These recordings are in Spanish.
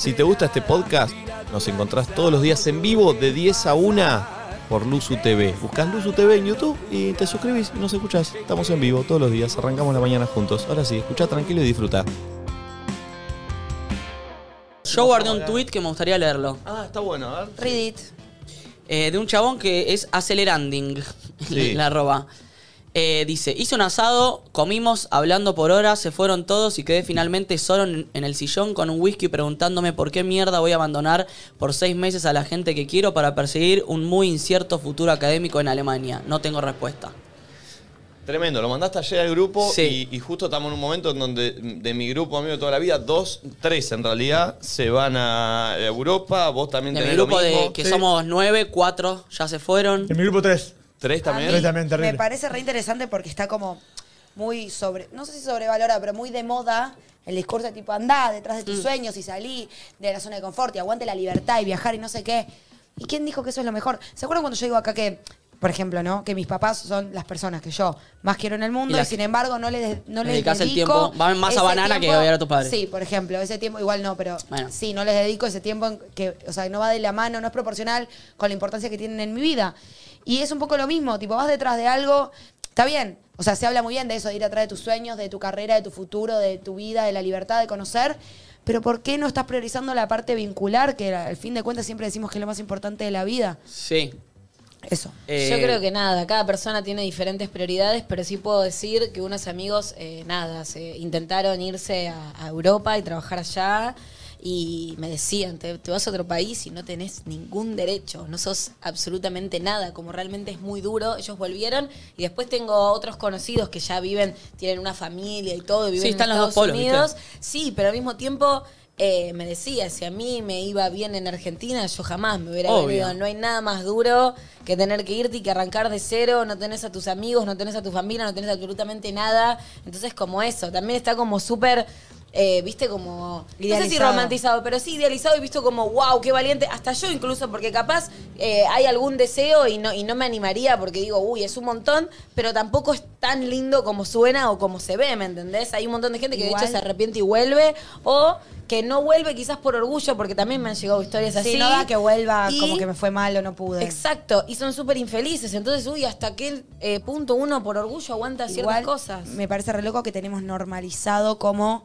Si te gusta este podcast, nos encontrás todos los días en vivo de 10 a 1 por Luzu TV. Buscás Luzu TV en YouTube y te suscribís y nos escuchás. Estamos en vivo todos los días, arrancamos la mañana juntos. Ahora sí, escucha tranquilo y disfruta. Yo guardé un tweet que me gustaría leerlo. Ah, está bueno, a ver. Read it. Eh, de un chabón que es aceleranding. Sí. la arroba. Eh, dice, hice un asado, comimos hablando por horas, se fueron todos y quedé finalmente solo en, en el sillón con un whisky preguntándome por qué mierda voy a abandonar por seis meses a la gente que quiero para perseguir un muy incierto futuro académico en Alemania. No tengo respuesta. Tremendo, lo mandaste ayer al grupo Sí. y, y justo estamos en un momento en donde de mi grupo amigo de toda la vida, dos, tres en realidad, se van a Europa, vos también De mi tenés lo grupo de que Sí. somos nueve, cuatro ya se fueron. En mi grupo 3. ¿Tres A también? mí Tres también, terrible. Me parece re interesante porque está como muy sobre, no sé si sobrevalorada, pero muy de moda el discurso de tipo andá detrás de tus Mm. sueños y salí de la zona de confort y aguante la libertad y viajar y no sé qué. ¿Y quién dijo que eso es lo mejor? ¿Se acuerdan cuando yo digo acá que, por ejemplo, ¿no? Que mis papás son las personas que yo más quiero en el mundo Y sin embargo no les, no les Dedicás el dedico tiempo- va más a banana que a ver a tus padres. Sí, por ejemplo, ese tiempo, igual no, pero Bueno. sí, no les dedico ese tiempo que, o sea, no va de la mano, no es proporcional con la importancia que tienen en mi vida. Y es un poco lo mismo, tipo, vas detrás de algo, está bien, o sea, se habla muy bien de eso, de ir atrás de tus sueños, de tu carrera, de tu futuro, de tu vida, de la libertad de conocer, pero ¿por qué no estás priorizando la parte vincular, que al fin de cuentas siempre decimos que es lo más importante de la vida? Sí. Eso. Eh, Yo creo que nada, cada persona tiene diferentes prioridades, pero sí puedo decir que unos amigos, eh, nada, se intentaron irse a, a Europa y trabajar allá y me decían, te, te vas a otro país y no tenés ningún derecho, no sos absolutamente nada, como realmente es muy duro. Ellos volvieron y después tengo otros conocidos que ya viven, tienen una familia y todo, y viven Sí, están en los dos Estados polos, ¿viste? Unidos. Sí, pero al mismo tiempo eh, me decía, si a mí me iba bien en Argentina, yo jamás me hubiera Obvio. venido. No hay nada más duro que tener que irte y que arrancar de cero, no tenés a tus amigos, no tenés a tu familia, no tenés absolutamente nada. Entonces, como eso, también está como súper... eh, viste como no sé si romantizado pero sí idealizado y visto como wow qué valiente hasta yo incluso porque capaz eh, hay algún deseo y no y no me animaría porque digo uy es un montón pero tampoco es tan lindo como suena o como se ve ¿me entendés? hay un montón de gente que Igual- de hecho se arrepiente y vuelve o que no vuelve quizás por orgullo porque también me han llegado historias así no da que vuelva Y- como que me fue mal o no pude. Exacto, y son súper infelices. Entonces, uy, hasta qué eh, punto uno por orgullo aguanta ciertas Igual, cosas. Me parece re loco que tenemos normalizado como,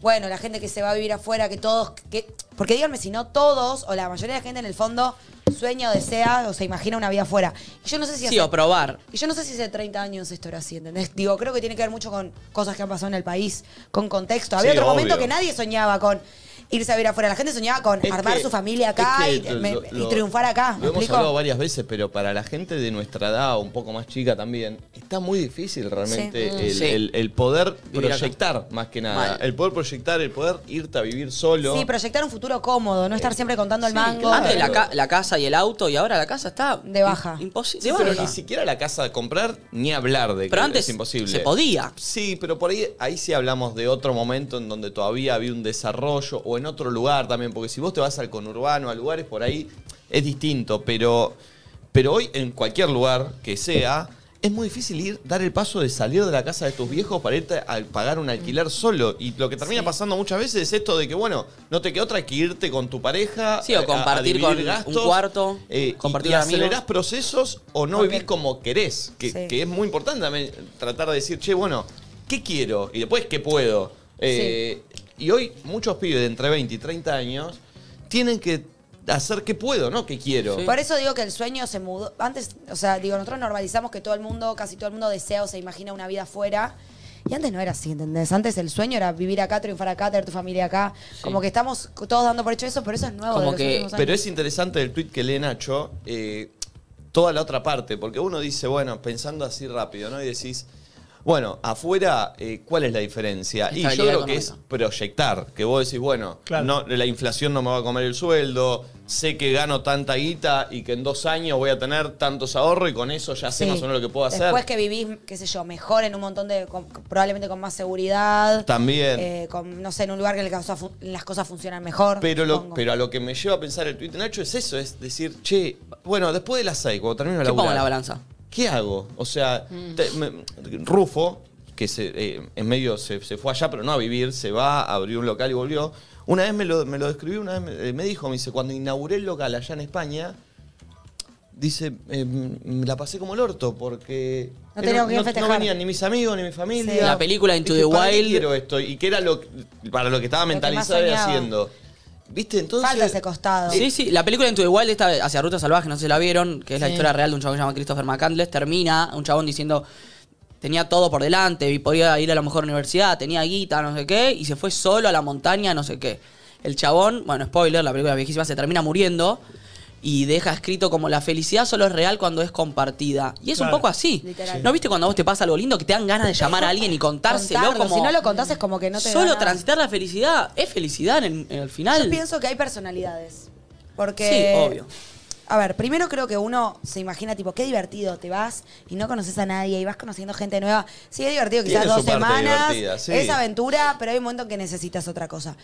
bueno, la gente que se va a vivir afuera, que todos, que, porque díganme si no todos o la mayoría de la gente en el fondo sueña o desea o se imagina una vida afuera. Y yo no sé si Sí, hace- o probar. y yo no sé si hace 30 años esto era así, ¿entendés? Digo, creo que tiene que ver mucho con cosas que han pasado en el país, con contexto. Había Sí, otro momento que nadie soñaba con irse a vivir afuera. La gente soñaba con Es armar que- su familia es acá que y, lo- me- lo- y triunfar acá. ¿Me Lo hemos explico? hablado varias veces, pero para la gente de nuestra edad, o un poco más chica también, está muy difícil realmente Sí. el, Sí. el- el poder Vivir acá. proyectar, más que nada. Mal. El poder proyectar, el poder irte a vivir solo. Sí, proyectar un futuro cómodo, no estar siempre contando el mango. claro. Antes la, ca- la casa y el auto y ahora la casa está De baja. Imposible. Sí, pero ni siquiera la casa de comprar, ni hablar de que Pero antes es imposible. se podía. Sí, pero por ahí, ahí sí hablamos de otro momento en donde todavía había un desarrollo, o en otro lugar también, porque si vos te vas al conurbano, a lugares por ahí, es distinto, pero, pero hoy en cualquier lugar que sea, es muy difícil ir, dar el paso de salir de la casa de tus viejos para irte a pagar un alquiler solo. Y lo que termina pasando muchas veces es esto de que, bueno, no te queda otra que irte con tu pareja. Sí, o a- a compartir con gastos, un cuarto, eh, y- compartir y, amigos. acelerás procesos o no vivís como querés. Que, Sí. que es muy importante también tratar de decir, che, bueno, ¿qué quiero? Y después, ¿qué puedo? Eh, Y hoy muchos pibes de entre 20 y 30 años tienen que hacer qué puedo, ¿no? ¿Qué quiero? Sí. Por eso digo que el sueño se mudó. Antes, o sea, digo, nosotros normalizamos que todo el mundo, casi todo el mundo desea o se imagina una vida afuera. Y antes no era así, ¿entendés? Antes el sueño era vivir acá, triunfar acá, tener tu familia acá. Como que estamos todos dando por hecho eso, pero eso es nuevo. Como de los que- últimos años. Pero es interesante el tweet que lee Nacho, eh, toda la otra parte, porque uno dice, bueno, pensando así rápido, ¿no? Y decís, bueno, afuera, eh, ¿cuál es la diferencia? Y yo creo que es proyectar, que vos decís, bueno, Claro. no, la inflación no me va a comer el sueldo, sé que gano tanta guita y que en dos años voy a tener tantos ahorros y con eso ya sé Sí. más o menos lo que puedo hacer. Después que vivís, qué sé yo, mejor en un montón de. con- probablemente con más seguridad. También. eh, con, no sé, en un lugar que las cosas fun- las cosas funcionan mejor. Pero, lo, supongo. pero a lo que me lleva a pensar el tweet de Nacho es eso, es decir, che, bueno, después de las 6, cuando termino la ¿Qué pongo en la balanza? ¿Qué hago? O sea, te- me- Rufo, que se, eh, en medio se, se fue allá, pero no a vivir, se va, abrió un local y volvió. Una vez me lo, me lo describió, una vez me, eh, me dijo, me dice, cuando inauguré el local allá en España, dice, eh, me la pasé como el orto porque No festejar. venían ni mis amigos ni mi familia. Sí. La película Into Dije, the ¿para qué Wild. quiero esto? Y que era lo, para lo que estaba Lo que más mentalizado y soñaba. haciendo. ¿Viste? Entonces. Falta ese costado. Sí, sí, la película Into the Wild, esta hacia Ruta Salvaje, no sé si la vieron, que es la Sí. historia real de un chabón que se llama Christopher McCandless, termina un chabón diciendo, tenía todo por delante, y podía ir a la mejor universidad, tenía guita, no sé qué, y se fue solo a la montaña, no sé qué. El chabón, bueno, spoiler, la película viejísima se termina muriendo y deja escrito como la felicidad solo es real cuando es compartida. Y es un poco así. Literal. ¿No viste cuando a vos te pasa algo lindo que te dan ganas de llamar a alguien y contárselo Contarlo, como... Si no lo contás es como que no te Solo transitar la felicidad es felicidad en el, en el final. Yo pienso que hay personalidades. Porque. Sí, obvio. A ver, primero creo que uno se imagina, tipo, qué divertido, te vas y no conoces a nadie y vas conociendo gente nueva. Sí, es divertido, quizás Tiene dos semanas. sí. Es aventura, pero hay un momento en que necesitas otra cosa.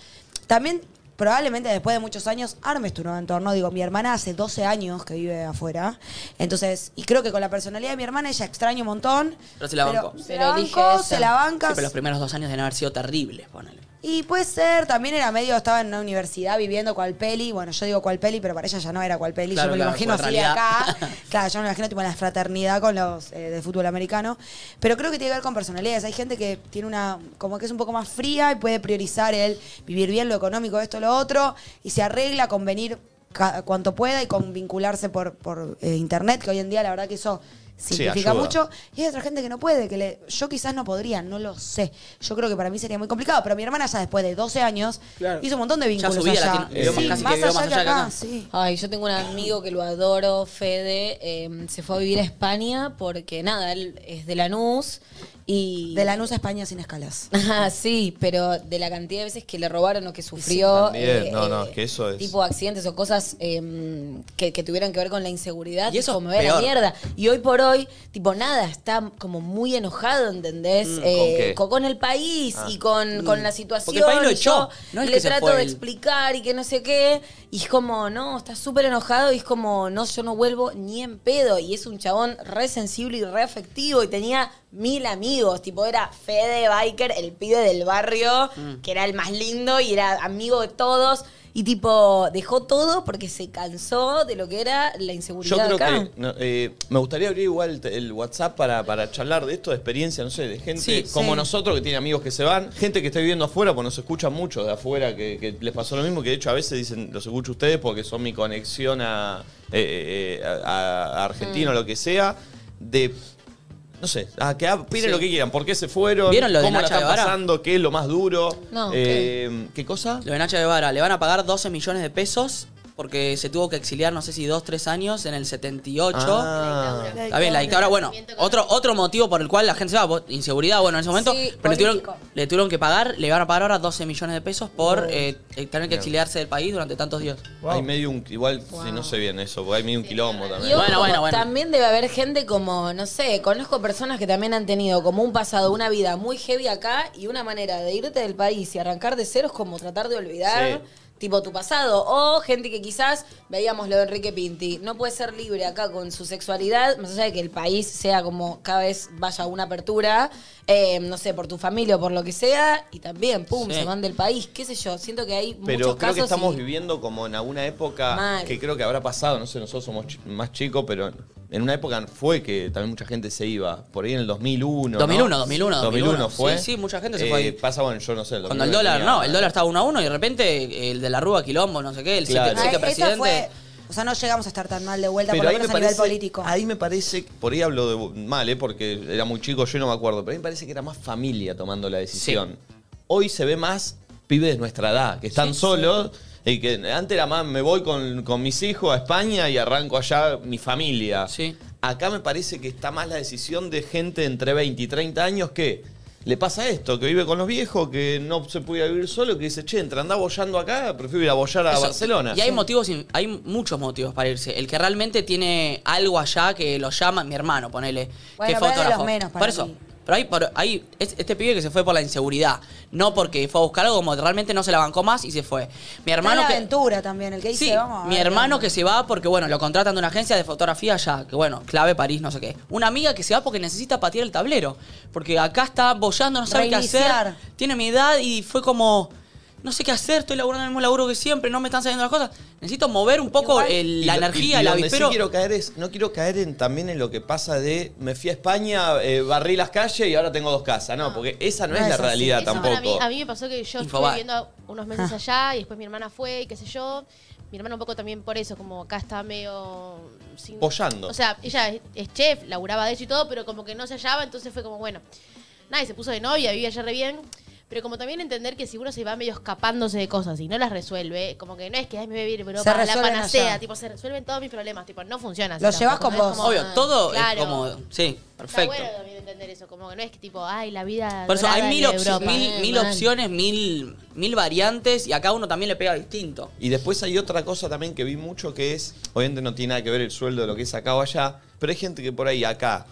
También, probablemente después de muchos años, armes tu nuevo entorno. Digo, mi hermana hace 12 años que vive afuera. Entonces, y creo que con la personalidad de mi hermana ella extraña un montón. Pero se la bancó. Se Pero la se la banca. Sí, pero los primeros dos años deben haber sido terribles, ponele. Y puede ser, también era medio, estaba en una universidad viviendo cual peli. Bueno, yo digo cual peli, pero para ella ya no era cual peli. Claro, yo me lo claro, imagino así de acá. claro, yo me lo imagino tipo en la fraternidad con los eh, de fútbol americano. Pero creo que tiene que ver con personalidades. Hay gente que tiene una, como que es un poco más fría y puede priorizar el vivir bien, lo económico, esto, lo otro. Y se arregla con venir cuanto pueda y con vincularse por, por eh, internet, que hoy en día la verdad que eso simplifica ayuda. mucho. Y hay otra gente que no puede, que le, yo quizás no podría, no lo sé. Yo creo que para mí sería muy complicado, pero mi hermana ya después de 12 años Claro. hizo un montón de vínculos la allá. Sí, más allá más que allá que acá, acá. sí. Ay, yo tengo un amigo que lo adoro, Fede, eh, se fue a vivir a España porque nada, él es de Lanús y... De Lanús a España sin escalas. Ah, sí, pero de la cantidad de veces que le robaron o que sufrió. también. No, no, es que eso es- Tipo accidentes o cosas eh, que, que tuvieran que ver con la inseguridad. Y eso como es me ve la mierda. Y hoy por hoy, tipo, nada, está como muy enojado, ¿entendés? Mm, Eh, ¿con qué? con, el país y con, con la situación. Porque el país lo y echó, yo no es le que trato de explicar y que no sé qué. Y es como, no, está súper enojado y es como, no, yo no vuelvo ni en pedo. Y es un chabón re sensible y re afectivo y tenía mil amigos. Tipo, era Fede Biker, el pibe del barrio, Mm. que era el más lindo y era amigo de todos. Y tipo, dejó todo porque se cansó de lo que era la Yo inseguridad creo acá. que no, eh, me gustaría abrir igual el, WhatsApp para, para charlar de esto, de experiencia, no sé, de gente Sí, como sí. nosotros que tiene amigos que se van, gente que está viviendo afuera, pues nos escuchan mucho de afuera, que, que les pasó lo mismo, que de hecho a veces dicen, los escucho ustedes porque son mi conexión a, eh, eh, a- a Argentina o Mm. lo que sea, de... No sé, a que opinen Sí. lo que quieran, por qué se fueron, ¿Vieron lo de cómo la Nacha están Guevara? pasando, qué es lo más duro. No, eh, ¿Qué cosa? Lo de Nacha Guevara, le van a pagar 12 millones de pesos porque se tuvo que exiliar, no sé si 2, 3 años, en el 78. Ah. Está bien, la dictadura. Bueno, otro, otro motivo por el cual la gente se va, vos- inseguridad, bueno, en ese momento. Sí, pero le tuvieron, político. le tuvieron que pagar, le van a pagar ahora 12 millones de pesos por eh, eh, tener que exiliarse del país durante tantos días. Hay medio un... Igual, sí, no sé bien eso, porque hay medio un quilombo Y también. ojo, Bueno, bueno, bueno. también debe haber gente como, no sé, conozco personas que también han tenido como un pasado, una vida muy heavy acá y una manera de irte del país y arrancar de cero es como tratar de olvidar. Sí. Tipo tu pasado. O gente que quizás, veíamos lo de Enrique Pinti, no puede ser libre acá con su sexualidad, más allá de que el país sea como cada vez vaya a una apertura, eh, no sé, por tu familia o por lo que sea, y también, pum, Sí. se van del país, qué sé yo. Siento que hay Pero muchos creo que estamos y- viviendo como en alguna época Mal. que creo que habrá pasado, no sé, nosotros somos más chicos, pero en una época fue que también mucha gente se iba, por ahí en el 2001. 2001, ¿no? 2001, 2001 fue. Sí, sí, mucha gente se Eh, fue ahí. Pasa, bueno, yo no sé. Cuando el dólar, no, el dólar estaba uno a uno y de repente el de la Rúa, Quilombo, no sé qué, el Claro. cheque, Ah, presidente. fue, o sea, no llegamos a estar tan mal de vuelta, Pero por lo ahí me, menos a nivel político. ahí me parece, por ahí hablo de mal, ¿eh? porque era muy chico, yo no me acuerdo, pero a mí me parece que era más familia tomando la decisión. Hoy se ve más pibes de nuestra edad, que están solos, y que antes era más, me voy con, con mis hijos a España y arranco allá mi familia. Sí. Acá me parece que está más la decisión de gente entre 20 y 30 años que le pasa esto, que vive con los viejos, que no se puede vivir solo, que dice, che, entre andá bollando acá, prefiero ir a bollar a Eso. Barcelona. Y hay motivos, hay muchos motivos para irse. El que realmente tiene algo allá que lo llama, mi hermano, ponele. Bueno, que es fotógrafo. los menos para Por eso. mí. Pero hay, por, hay es- este pibe que se fue por la inseguridad. No porque fue a buscar algo, como realmente no se la bancó más y se fue. Mi hermano la que. aventura también, el que dice, Sí, vamos a mi ver, hermano que se va porque, bueno, lo contratan de una agencia de fotografía allá, que bueno, clave París, no sé qué. Una amiga que se va porque necesita patear el tablero. Porque acá está bollando, no sabe qué Reiniciar. hacer. Tiene mi edad y fue como. No sé qué hacer, estoy laburando el mismo laburo que siempre, no me están saliendo las cosas. Necesito mover un poco el- la energía, y- y el donde sí quiero caer es, no quiero caer en, también en lo que pasa de me fui a España, eh, barrí las calles y ahora tengo dos casas. No, porque esa no, No es es la así. realidad Eso tampoco. para mí, a mí me pasó que yo estuve viviendo unos meses allá y después mi hermana fue y qué sé yo. Mi hermana un poco también por eso, como acá está medio... Sin, Pollando. O sea, ella es, es chef, laburaba de eso y todo, pero como que no se hallaba, entonces fue como, bueno, nada, y se puso de novia, vivía allá re bien. Pero como también entender que si uno se va medio escapándose de cosas y no las resuelve, como que no es que ay, me voy a vivir en Europa, la resuelven panacea, allá. tipo, se resuelven todos mis problemas, tipo, no funciona así Lo llevas tampoco, con no es vos. como, Obvio, ah, todo claro. es como. Sí, Está perfecto. bueno también entender eso, como que no es que tipo, ay, la vida Por eso hay mil, de opci- Europa. mil, Eh, mil mal. opciones, mil, mil variantes y a cada uno también le pega distinto. Y después hay otra cosa también que vi mucho que es, obviamente no tiene nada que ver el sueldo de lo que es acá o allá, pero hay gente que por ahí acá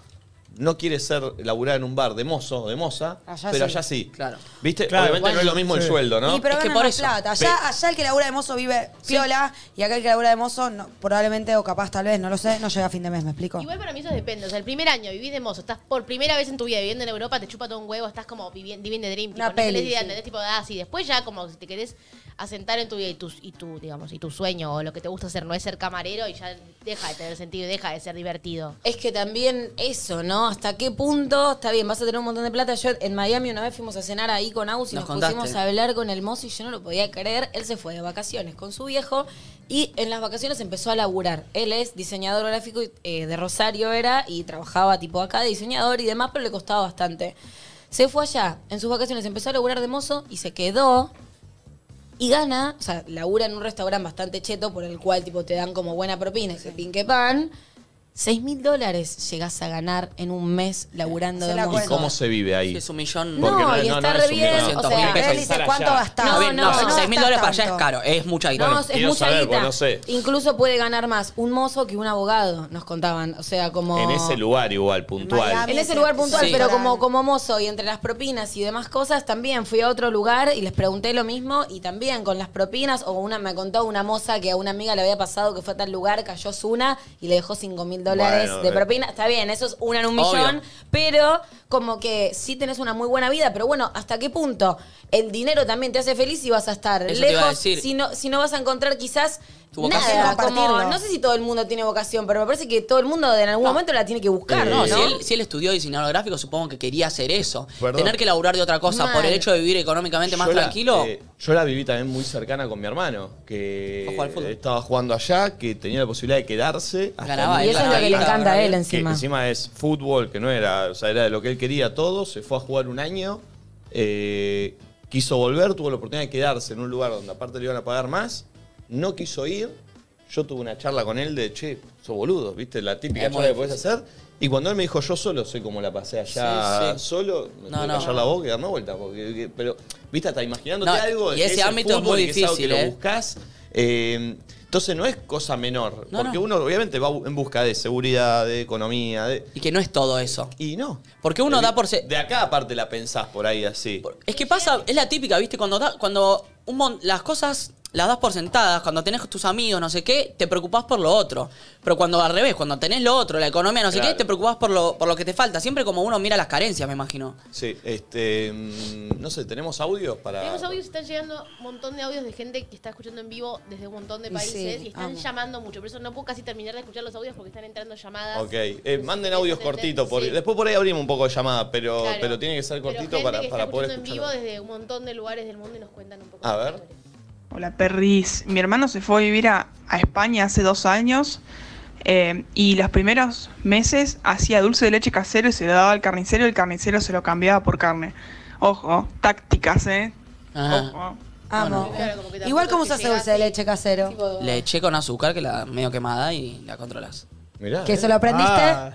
no quiere ser laburar en un bar de mozo o de moza, Allá pero sí. allá sí. Claro. ¿Viste? Claro. obviamente no es lo mismo el sueldo, ¿no? Y pero Es que por eso. plata. Allá, allá el que labura de mozo vive piola y acá el que labura de mozo no- probablemente o capaz tal vez, no lo sé, no llega a fin de mes, ¿me explico? Igual para mí eso depende. O sea, el primer año vivís de mozo, estás por primera vez en tu vida viviendo en Europa, te chupa todo un huevo, estás como viviendo living the dream. Una tipo, peli, no tenés idea. Tipo, ah, sí. Después ya como si te querés asentar en tu vida y tu, y tu, digamos, y tu sueño o lo que te gusta hacer no es ser camarero y ya deja de tener sentido y deja de ser divertido. Es que también eso, ¿no? ¿Hasta qué punto? Está bien, vas a tener un montón de plata. Yo en Miami una vez fuimos a cenar ahí con Aus y Nos nos, pusimos a hablar con el mozo y yo no lo podía creer. Él se fue de vacaciones con su viejo y en las vacaciones empezó a laburar. Él es diseñador gráfico eh, de Rosario era y trabajaba tipo acá de diseñador y demás, pero le costaba bastante. Se fue allá, en sus vacaciones empezó a laburar de mozo y se quedó y gana, o sea, labura en un restaurante bastante cheto por el cual tipo te dan como buena propina y que pin que pan. 6 mil dólares llegás a ganar en un mes laburando de la ¿Y cómo se vive ahí? Es un millón. No, Porque no es- y no, está no re bien. O 200.000 sea, pesos. Él dice estar cuánto allá. gastás. Está bien, no, no, no 6 mil dólares para allá es caro, es mucha guita. No, es quiero mucha saber, guita. porque no sé. Incluso puede ganar más un mozo que un abogado, nos contaban. O sea, como. En ese lugar igual, puntual. Miami. En ese lugar puntual, Sí. pero como, como mozo y entre las propinas y demás cosas, también fui a otro lugar y les pregunté lo mismo y también con las propinas, o una me contó una moza que a una amiga le había pasado que fue a tal lugar, cayó Zuna y le dejó 5 mil dólares Bueno, de eh. propina. Está bien, eso es una en un Obvio. millón, pero como que sí tenés una muy buena vida, pero bueno, ¿hasta qué punto el dinero también te hace feliz y vas a estar Eso lejos si no, si no vas a encontrar quizás Tu vocación. nada? Como, Compartirlo. no sé si todo el mundo tiene vocación, pero me parece que todo el mundo en algún momento la tiene que buscar, Eh, ¿no? No, si él, si él estudió diseñador gráfico, supongo que quería hacer eso. Perdón. Tener que laburar de otra cosa Mal. por el hecho de vivir económicamente más Yo la- tranquilo. eh, yo la viví también muy cercana con mi hermano, que estaba jugando allá, que tenía la posibilidad de quedarse. hasta Ganaba Y eso es lo que le Ganaba, encanta a él que encima. encima es fútbol, que no era, o sea, era de lo que él quería todo, se fue a jugar un año, eh, quiso volver, tuvo la oportunidad de quedarse en un lugar donde aparte le iban a pagar más, no quiso ir, yo tuve una charla con él de, che, sos boludo, viste, la típica Es muy charla que podés hacer, y cuando él me dijo, yo solo sé cómo la pasé allá, Sí, sí. solo, me No, tuve que no. callar la boca y darme vuelta, porque, que- pero, viste, hasta imaginándote No, algo, y que ese el ámbito es fútbol muy y que algo difícil, que ¿eh? lo buscas, eh, entonces no es cosa menor, No, porque no. uno obviamente va en busca de seguridad, de economía, de... Y que no es todo eso. Y no. Porque uno da por se- De acá aparte la pensás por ahí así. Es que pasa, es la típica, ¿viste? Cuando, da- cuando un mon- las cosas las das por sentadas, cuando tenés tus amigos, no sé qué, te preocupás por lo otro. Pero cuando al revés, cuando tenés lo otro, la economía, no sé Claro. qué, te preocupás por lo, por lo que te falta. Siempre como uno mira las carencias, me imagino. Sí, este. mm, No sé, ¿tenemos audios para.? Tenemos audios, están llegando un montón de audios de gente que está escuchando en vivo desde un montón de países sí, y están amo. llamando mucho. Por eso no puedo casi terminar de escuchar los audios porque están entrando llamadas. Ok, eh, manden audios cortitos. Sí. Después por ahí abrimos un poco de llamada, pero, Claro. pero tiene que ser Pero cortito gente para, que para está poder escuchando en vivo desde un montón de lugares del mundo y nos cuentan un poco. A ver. Hola Perris, mi hermano se fue a vivir a, a España hace dos años eh, y los primeros meses hacía dulce de leche casero y se lo daba al carnicero y el carnicero se lo cambiaba por carne. Ojo, tácticas, ¿eh? Ajá. Ojo. Amo. Claro, como Igual como se hace dulce de leche casero. Tipo, Le eché con azúcar, que la medio quemada, y la controlas. Mirá. ¿Que eh. se lo aprendiste? Ah,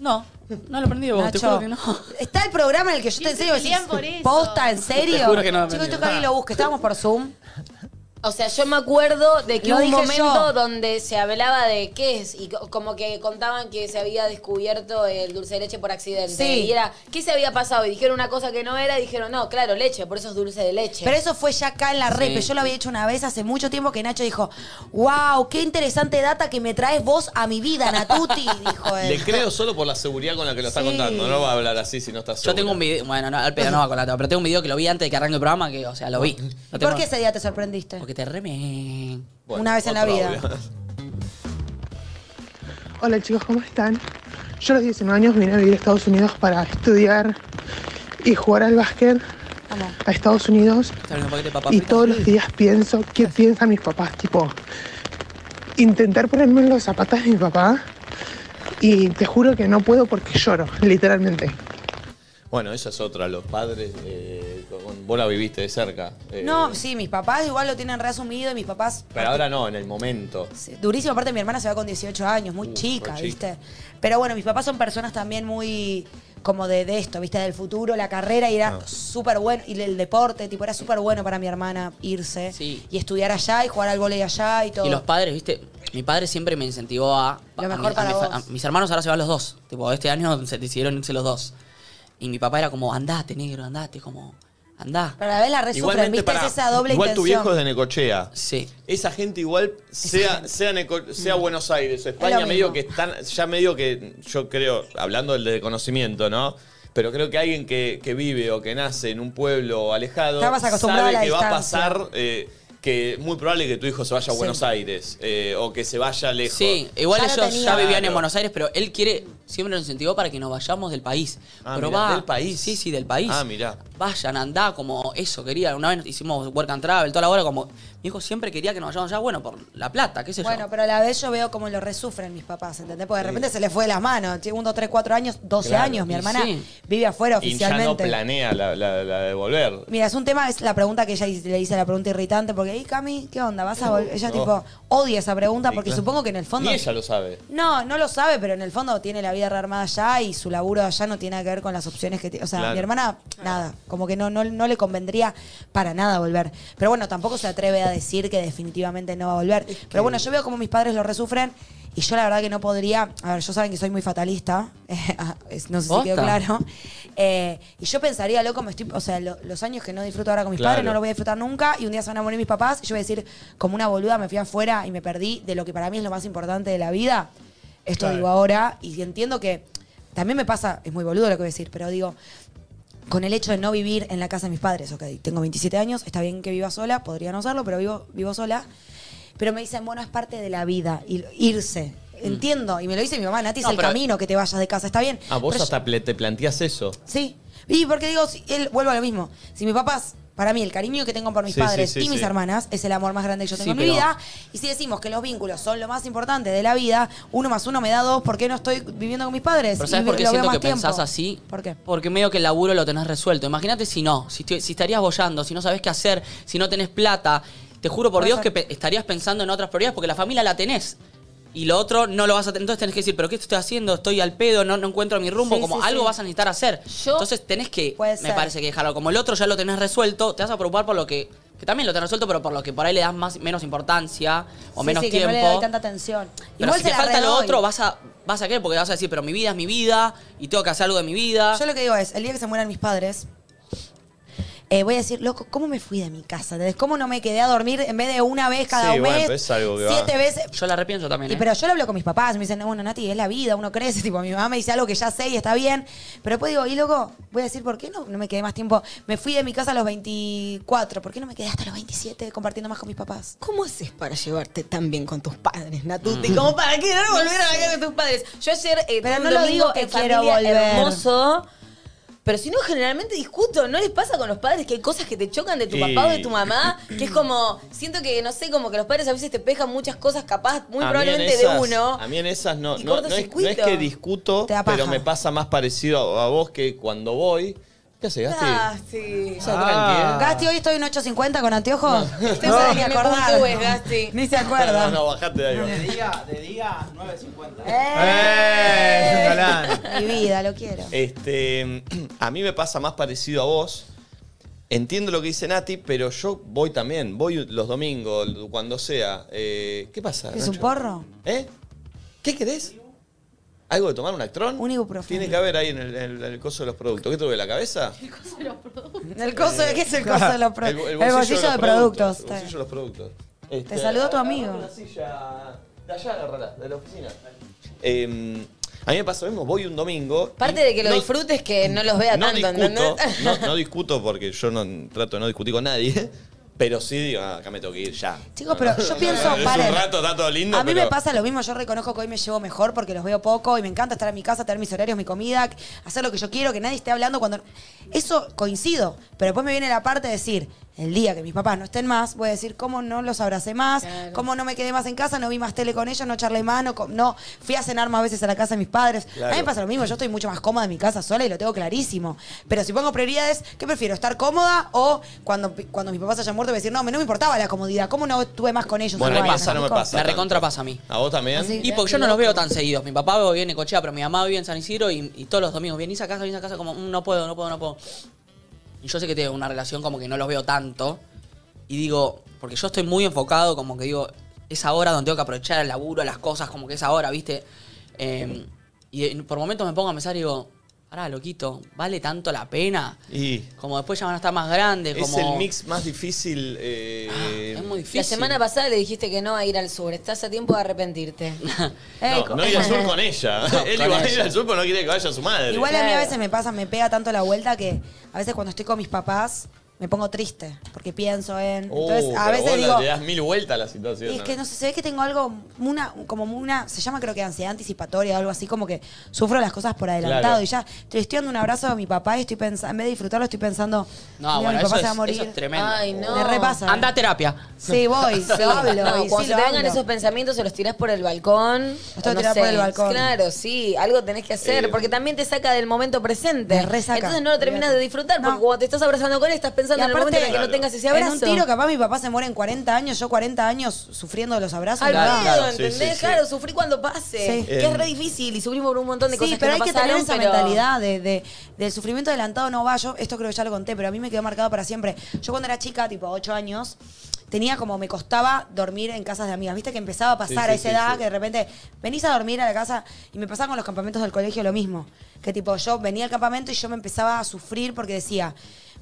No, no lo aprendí vos, te Nacho, juro que no. Está el programa en el que yo te enseño decís, por eso. ¿posta, en serio? Te juro que no me Chicos, esto que alguien lo busque. Estábamos por Zoom. O sea, yo me acuerdo de que Lo hubo un dije momento yo. donde se hablaba de qué es y co- como que contaban que se había descubierto el dulce de leche por accidente. Sí. Y era, ¿qué se había pasado? Y dijeron una cosa que no era y dijeron, no, claro, leche, por eso es dulce de leche. Pero eso fue ya acá en la Sí. repe. Yo lo había hecho una vez hace mucho tiempo que Nacho dijo, wow, qué interesante data que me traes vos a mi vida, Natuti, dijo él. Le creo solo por la seguridad con la que lo está Sí. contando. No va a hablar así si no está Yo seguro. tengo un video, bueno, no, al pedo no va con la pero tengo un video que lo vi antes de que arranque el programa, que, o sea, lo vi. Lo ¿Y tengo- por qué ese día te sorprendiste? Porque te. Bueno, Una vez en la vida. audio. Hola chicos, ¿cómo están? Yo a los 19 años vine a vivir a Estados Unidos para estudiar y jugar al básquet Vamos. a Estados Unidos ¿Está viendo un paquete de papas y todos los días pienso qué piensan mis papás, tipo intentar ponerme en los zapatos de mi papá y te juro que no puedo porque lloro, literalmente. Bueno, esa es otra. Los padres, eh, con- vos la viviste de cerca. eh, No, sí, mis papás igual lo tienen reasumido y mis papás... Pero ahora no, en el momento. Sí, Durísimo, aparte mi hermana se va con 18 años, muy Uh, chica. ¿viste? Pero bueno, mis papás son personas también muy como de, de esto, ¿viste? Del futuro, la carrera, y era Ah. súper bueno, y el deporte, tipo, era súper bueno para mi hermana irse Sí. y estudiar allá y jugar al vóley allá y todo. Y los padres, viste, mi padre siempre me incentivó a. Lo a mejor mi- a para mi fa- vos. a mis hermanos ahora se van los dos. Tipo, este año se decidieron irse los dos. Y mi papá era como, andate, negro, andate, como, andá. Pero a la vez la resufren, ¿viste? pará, es esa doble igual tu viejo es de Necochea. Sí. Esa gente igual, sea, sea, Neco- sea Buenos Aires o España, medio que están, ya medio que, yo creo, hablando del de conocimiento, ¿no? Pero creo que alguien que, que vive o que nace en un pueblo alejado acostumbrado sabe a la que va a distancia. pasar eh, que es muy probable que tu hijo se vaya a Sí. Buenos Aires eh, o que se vaya lejos. Sí, igual Ya lo ellos tenía. ya vivían en Claro. Buenos Aires, pero él quiere, siempre nos incentivó para que nos vayamos del país. Ah, pero mirá, va, del país. Sí, sí, del país. Ah, mirá. Vayan, andá, como eso quería. Una vez hicimos work and travel, toda la hora, como. Mi hijo siempre quería que nos vayamos allá, bueno, por la plata, qué sé Bueno, yo. pero a la vez yo veo cómo lo resufren mis papás, ¿entendés? Porque de repente se les fue de las manos. Tiene un, dos, tres, cuatro años, 12 Claro, años. Mi y hermana sí. vive afuera Y ya no oficialmente. planea la, la- la de volver. Mira, es un tema, es la pregunta que ella le dice la pregunta irritante, porque, ahí Cami, ¿qué onda? ¿Vas a volver? Ella, No. tipo, odia esa pregunta Sí, porque claro. supongo que en el fondo. Ni ella lo sabe. No, no lo sabe, pero en el fondo tiene la vida rearmada allá y su laburo allá no tiene nada que ver con las opciones que tiene. O sea, Claro. mi hermana, nada, como que no, no, no le convendría para nada volver. Pero bueno, tampoco se atreve a decir que definitivamente no va a volver. Pero bueno, yo veo como mis padres lo resufren y yo la verdad que no podría. A ver, yo saben que soy muy fatalista, es- no sé si quedó claro. Eh, y yo pensaría, loco, me estoy, o sea, lo- los años que no disfruto ahora con mis Claro. padres no los voy a disfrutar nunca y un día se van a morir mis papás y yo voy a decir, como una boluda me fui afuera y me perdí de lo que para mí es lo más importante de la vida. Esto Claro. digo ahora y entiendo que también me pasa, es muy boludo lo que voy a decir, pero digo, con el hecho de no vivir en la casa de mis padres, ok, tengo 27 años, está bien que viva sola, podría no serlo, pero vivo, vivo sola. Pero me dicen, bueno, es parte de la vida, ir- irse. Entiendo, y me lo dice mi mamá, Nati, No, es el pero- camino que te vayas de casa, está bien. Ah, vos Pero hasta ple- te planteas eso. Sí. Y porque digo, si él, vuelvo a lo mismo. Si mis papás, para mí, el cariño que tengo por mis Sí, padres sí, y mis sí. hermanas es el amor más grande que yo Sí, tengo en mi pero- vida. Y si decimos que los vínculos son lo más importante de la vida, uno más uno me da dos, ¿por qué no estoy viviendo con mis padres? Pero Y ¿sabes por qué lo veo siento más que pensás tiempo? así? ¿Por qué? Porque medio que el laburo lo tenés resuelto. Imagínate si no, si, estu- si estarías bollando, si no sabés qué hacer, si no tenés plata. Te juro por Dios que pe- estarías pensando en otras prioridades porque la familia la tenés. Y lo otro no lo vas a tener. Entonces tenés que decir, ¿pero qué estoy haciendo? Estoy al pedo, no, no encuentro mi rumbo. Sí, como sí, algo sí. vas a necesitar hacer. Yo- Entonces tenés que, Puede me ser. parece que dejarlo. Como el otro ya lo tenés resuelto, te vas a preocupar por lo que. Que también lo tenés resuelto, pero por lo que por ahí le das más, menos importancia o Sí, menos sí, tiempo. que no le doy tanta atención. Pero Igual si se te la falta lo redoy. otro, vas a, vas a querer porque vas a decir, pero mi vida es mi vida y tengo que hacer algo de mi vida. Yo lo que digo es, el día que se mueran mis padres, eh, voy a decir, loco, ¿cómo me fui de mi casa? ¿Entendés? ¿Cómo no me quedé a dormir en vez de una vez cada Sí, bueno, mes? pero es algo que va. siete veces. Yo la repienso también. Y ¿eh? pero yo lo hablo con mis papás, me dicen, no, bueno, Nati, es la vida, uno crece, tipo, mi mamá me dice algo que ya sé y está bien. Pero después digo, y loco, voy a decir, ¿por qué no, no me quedé más tiempo? Me fui de mi casa a los 24, ¿por qué no me quedé hasta los 27 compartiendo más con mis papás? ¿Cómo haces para llevarte tan bien con tus padres, Natuti? Como para querer volver a la con tus padres. Yo ayer eh, Pero tuve no un lo domingo digo que en quiero familia volver. hermoso. Pero si no, generalmente discuto. ¿No les pasa con los padres que hay cosas que te chocan de tu papá o de tu mamá? Que es como, siento que, no sé, como que los padres a veces te pejan muchas cosas capaz, muy A probablemente esas- de uno. A mí en esas no, no, no es, no es que discuto, pero me pasa más parecido a, a vos que cuando voy. ¿Qué haces, Gasti? Ah, sí. O sea, tranqui, ¿eh? Gasti, hoy estoy en 8.50 con anteojos. No, para ni que me acordar. puntúes, Gasti. Ni se acuerda. No, no, bajate de ahí. De día, de día, 9.50. ¡Eh! ¡Eh! Galán. Mi vida, lo quiero. Este, a mí me pasa más parecido a vos, entiendo lo que dice Nati, pero yo voy también. Voy los domingos, cuando sea. Eh, ¿Qué pasa? ¿Es un Nacho? porro? ¿Eh? ¿Qué querés? ¿Algo de tomar un actrón? Un ibuprofeno. Tiene que haber ahí en el, en el coso de los productos. ¿Qué te duele la cabeza? El coso, ¿qué es el coso de los productos? El, bolsillo, los de productos. El bolsillo de los productos. Este, Te saludó tu amigo. una silla de allá, agárrala, de la oficina. Eh, a mí me pasa lo mismo, voy un domingo. Parte de que lo no- disfrutes que no los vea no tanto, discuto, ¿entendés? no, no discuto porque yo no trato de no discutir con nadie, pero sí digo, ah, acá me tengo que ir ya. Chicos, pero yo pienso, es paren. un rato, está todo lindo, A mí pero- me pasa lo mismo, yo reconozco que hoy me llevo mejor porque los veo poco y me encanta estar en mi casa, tener mis horarios, mi comida, hacer lo que yo quiero, que nadie esté hablando cuando... Eso coincido, pero después me viene la parte de decir, el día que mis papás no estén más, voy a decir cómo no los abracé más, Claro. cómo no me quedé más en casa, no vi más tele con ellos, no charlé más, no, no fui a cenar más veces a la casa de mis padres. A mí me pasa lo mismo, yo estoy mucho más cómoda en mi casa sola y lo tengo clarísimo. Pero si pongo prioridades, ¿qué prefiero? ¿Estar cómoda o cuando, cuando mis papás hayan muerto voy a decir, no, me- no me importaba la comodidad, ¿cómo no estuve más con ellos? Bueno, me pasa, no me pasa. Me recontra pasa a mí. ¿A vos también? Así. Y porque yo no los veo tan seguidos. Mi papá vive en Necochea, pero mi mamá vive en San Isidro y, y todos los domingos vienes a casa, vienes a casa como, "Mm, no puedo, no puedo, no puedo. Y yo sé que tengo una relación como que no los veo tanto. Y digo, porque yo estoy muy enfocado, como que digo, es ahora donde tengo que aprovechar el laburo, las cosas, como que es ahora, ¿viste? Eh, y por momentos me pongo a pensar y digo, pará, loquito, ¿vale tanto la pena? Y Como después ya van a estar más grandes, es como... el mix más difícil. eh, Es muy difícil. La semana pasada le dijiste que no a ir al sur. Estás a tiempo de arrepentirte. Ey, No, no ir al sur con ella. Él con iba a ir ella. al sur, pero no quiere que vaya su madre. Igual a mí a veces me pasa, me pega tanto la vuelta que a veces cuando estoy con mis papás me pongo triste porque pienso en. Uh, Entonces a pero veces vos digo. le das mil vueltas a la situación. Y es ¿no? que no sé, se ve que tengo algo, una, como una, se llama creo que ansiedad anticipatoria o algo así, como que sufro las cosas por adelantado. Claro. Y ya te estoy dando un abrazo a mi papá y estoy pensando, en vez de disfrutarlo, estoy pensando, No, mira, bueno, mi papá eso se va a es, morir. eso es tremendo. Ay, no. Me repasa. Anda a terapia. Sí, voy, Sí, lo hablo. no, y cuando sí, se lo te vengan hablo. esos pensamientos, se los tirás por el balcón. Los tengo o que tirar por el balcón. Claro, sí, algo tenés que hacer, Eh, porque también te saca del momento presente. Me resaca. Entonces no lo terminas de disfrutar, No. porque cuando te estás abrazando con él, estás pensando Y en el momento en el que Claro. no tengas ese En abrazo. un tiro, capaz mi papá se muere en 40 años, yo 40 años sufriendo los abrazos. Al Claro, sí, ¿entendés? sí, sí. Claro, sufrí cuando pase. Sí. Que es re difícil y sufrimos por un montón de Sí, cosas pero que hay que tener esa pero- mentalidad de, de- del sufrimiento adelantado no va. Yo, esto creo que ya lo conté, pero a mí me quedó marcado para siempre. Yo cuando era chica, tipo 8 años, tenía como, me costaba dormir en casas de amigas. Viste que empezaba a pasar Sí, a sí, esa sí, edad sí. que de repente venís a dormir a la casa y me pasaba con los campamentos del colegio lo mismo. Que tipo, yo venía al campamento y yo me empezaba a sufrir porque decía,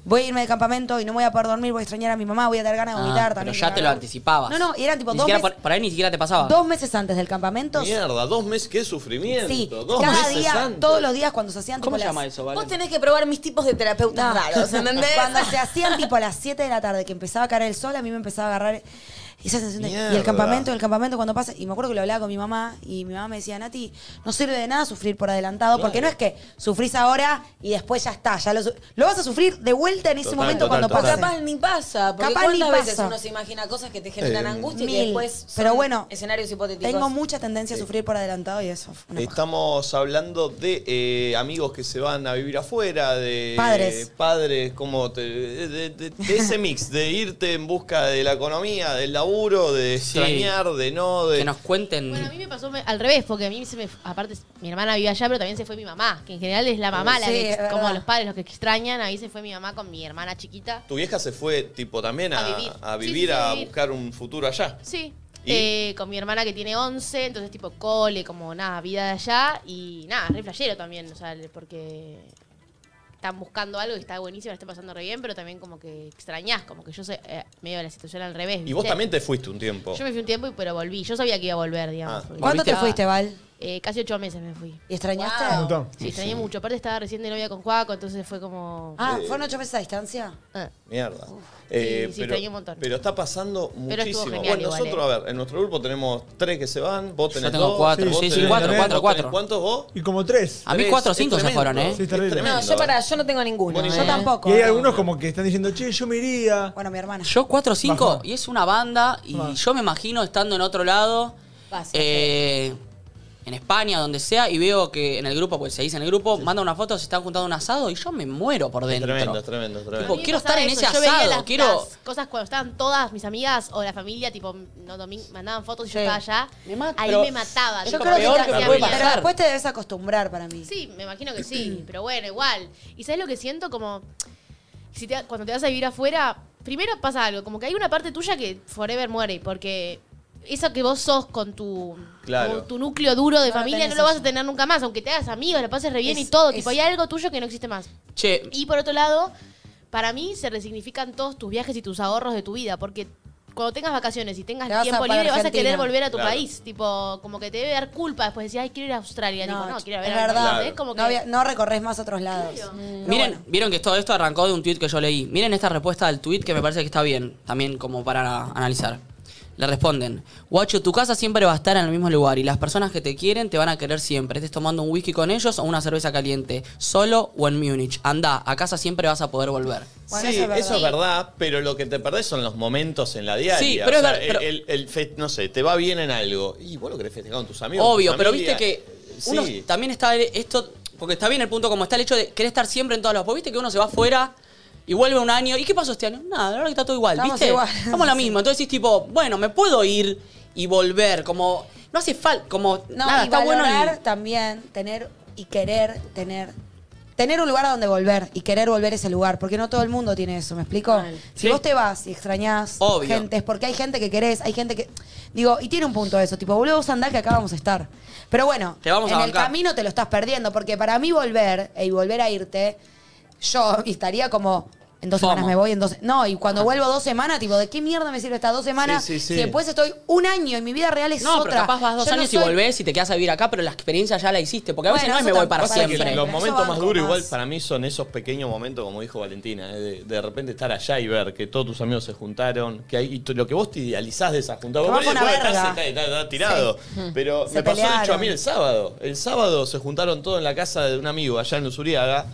voy a irme de campamento y no voy a poder dormir, voy a extrañar a mi mamá, voy a tener ganas de Ah, vomitar pero también. ya te lo anticipabas. No, no, y eran tipo Ni dos meses, por, por ahí ni siquiera te pasaba. dos meses antes del campamento. Mierda, dos meses, qué sufrimiento. Sí, dos cada meses día, antes. todos los días cuando se hacían ¿Cómo tipo se las- llama eso, Vale? Vos tenés que probar mis tipos de terapeutas No. raros, ¿entendés? Cuando se hacían tipo a las 7 de la tarde, que empezaba a caer el sol, a mí me empezaba a agarrar esa sensación de. Y el campamento, el campamento cuando pasa. Y me acuerdo que lo hablaba con mi mamá y mi mamá me decía, Nati, no sirve de nada sufrir por adelantado, porque no es que sufrís ahora y después ya está. Ya lo, vas a sufrir de vuelta en ese Total, momento total, cuando total. Pase. capaz ni pasa, porque Capaz ni cuántas veces pasa. uno se imagina cosas que te generan Eh, angustia y después son Pero bueno, escenarios hipotéticos. Tengo mucha tendencia a sufrir por adelantado y eso. paja. Estamos hablando de eh, amigos que se van a vivir afuera, de Padres. padres, como te- de, de- de- de ese mix, de irte en busca de la economía, del laburo, de Sí. extrañar, de no, de Que nos cuenten. Bueno, a mí me pasó me- al revés, porque a mí se me. Aparte, mi hermana vive allá, pero también se fue mi mamá, que en general es la mamá, la Sí, que, es como verdad. los padres los que extrañan. Ahí se fue mi mamá con mi hermana chiquita. Tu vieja se fue tipo también a, A vivir. a Sí, vivir, sí, sí, a a vivir. buscar un futuro allá. Sí. ¿Y? Eh, con mi hermana que tiene 11, entonces tipo cole, como nada, vida de allá. Y nada, re flashero también, o sea, porque están buscando algo y está buenísimo, la está pasando re bien, pero también como que extrañás, como que yo soy eh, medio de la situación al revés. Y vos ¿viste? también te fuiste un tiempo. Yo me fui un tiempo, pero volví. Yo sabía que iba a volver, digamos. Ah. porque ¿Cuánto te estaba- fuiste, Val? Eh, casi ocho meses me fui. ¿Y extrañaste? Wow. Un montón. Sí, extrañé mucho. Aparte estaba recién de novia con Juaco, entonces fue como... Ah, Eh, ¿fueron ocho meses a distancia? Ah. Mierda. Eh, sí, pero, extrañé un montón. pero está pasando Pero estuvo muchísimo. genial bueno, igual, nosotros, eh. a ver, en nuestro grupo tenemos tres que se van, vos tenés tengo dos, cuatro. vos Sí, sí, tenés cuatro, cuatro, cuatro. ¿Cuántos vos? Y como tres. A mí cuatro o cinco se fueron, ¿eh? Sí, tremendo, No, yo ¿eh? para, yo no tengo ninguno. Bueno, eh. Yo tampoco. Y hay algunos como que están diciendo, che, yo me iría. Bueno, mi hermana. Yo 4 o 5 Bajó. y es una banda y yo me imagino estando en otro lado, eh, en España, donde sea, y veo que en el grupo, pues se dice en el grupo, manda una foto, se están juntando un asado y yo me muero por dentro. Tremendo, tremendo, tremendo. Tipo, quiero estar en eso, ese yo veía asado, las- quiero- las cosas cuando estaban todas mis amigas o la familia, tipo, no domingo, mandaban fotos y yo Sí. estaba allá. Me mata, ahí pero me mataba. Yo creo que, peor que me pero puede pasar. después te debes acostumbrar para mí. Sí, me imagino que sí, pero bueno, igual. ¿Y sabes lo que siento? Como. si te- cuando te vas a vivir afuera, primero pasa algo, como que hay una parte tuya que forever muere, porque eso que vos sos con tu, Claro. con tu núcleo duro de No familia no lo vas a tener nunca más, aunque te hagas amigos, la pases re bien Es- y todo, es- tipo, hay algo tuyo que no existe más. Che, Y por otro lado, para mí se resignifican todos tus viajes y tus ahorros de tu vida, porque cuando tengas vacaciones y tengas Te tiempo libre vas a querer volver a tu Claro. país, tipo, como que te debe dar culpa después de decir, ay, quiero ir a Australia, tipo, no, quiero ir a ver es a verdad. ¿entendés? Como que no, había- no recorres más otros lados. Miren, vieron que todo esto arrancó de un tuit que yo leí. Miren esta respuesta del tuit que me parece que está bien, también como para analizar. Le responden, guacho, tu casa siempre va a estar en el mismo lugar y las personas que te quieren te van a querer siempre. Estés tomando un whisky con ellos o una cerveza caliente, solo o en Múnich. Anda, a casa siempre vas a poder volver. Bueno, sí, eso es verdad. eso es verdad, pero lo que te perdés son los momentos en la diaria. Sí, pero O es sea, ver- pero- el, el fe- no sé, te va bien en algo. Y vos lo querés festejar con tus amigos. tu Obvio, pero viste que uno Sí. también está esto, porque está bien el punto como está el hecho de querer estar siempre en todos los. Porque viste que uno se va afuera y vuelve un año. ¿Y qué pasó este año? Nada, la verdad que está todo igual, Estamos ¿viste? igual. Estamos lo mismo. Entonces decís tipo, bueno, me puedo ir y volver. Como, no hace falta, como, No, nada, y está bueno valorar también, tener y querer tener. Tener un lugar a donde volver y querer volver a ese lugar, porque no todo el mundo tiene eso, ¿me explico? Si Sí. vos te vas y extrañás Obvio. gente, es porque hay gente que querés, hay gente que. Digo, y tiene un punto eso, tipo, boludo, vos andá que acá vamos a estar. Pero bueno, Te vamos a en el bancar. camino te lo estás perdiendo, porque para mí volver y volver a irte, yo estaría como. En dos semanas me voy, en dos. No, y cuando vuelvo dos semanas, tipo, ¿de qué mierda me sirve estas dos semanas? Sí, sí, sí. Si después estoy un año y mi vida real es No, otra. pero capaz vas dos Yo no años y soy- volvés y te quedas a vivir acá, pero la experiencia ya la hiciste. Porque a veces Bueno, no es eso me voy para tampoco Pasa que siempre. los Eso momentos más banco duros más. igual para mí son esos pequeños momentos, como dijo Valentina, eh, de, de repente estar allá y ver que todos tus amigos se juntaron, que hay, y lo que vos te idealizás de esa juntada. Que Vos va fue una después estás, verga. estás- estás- estás tirado. Pero Se me pasó de hecho a pelearon. mí el sábado. El sábado se juntaron todos en la casa de un amigo allá en Usuriaga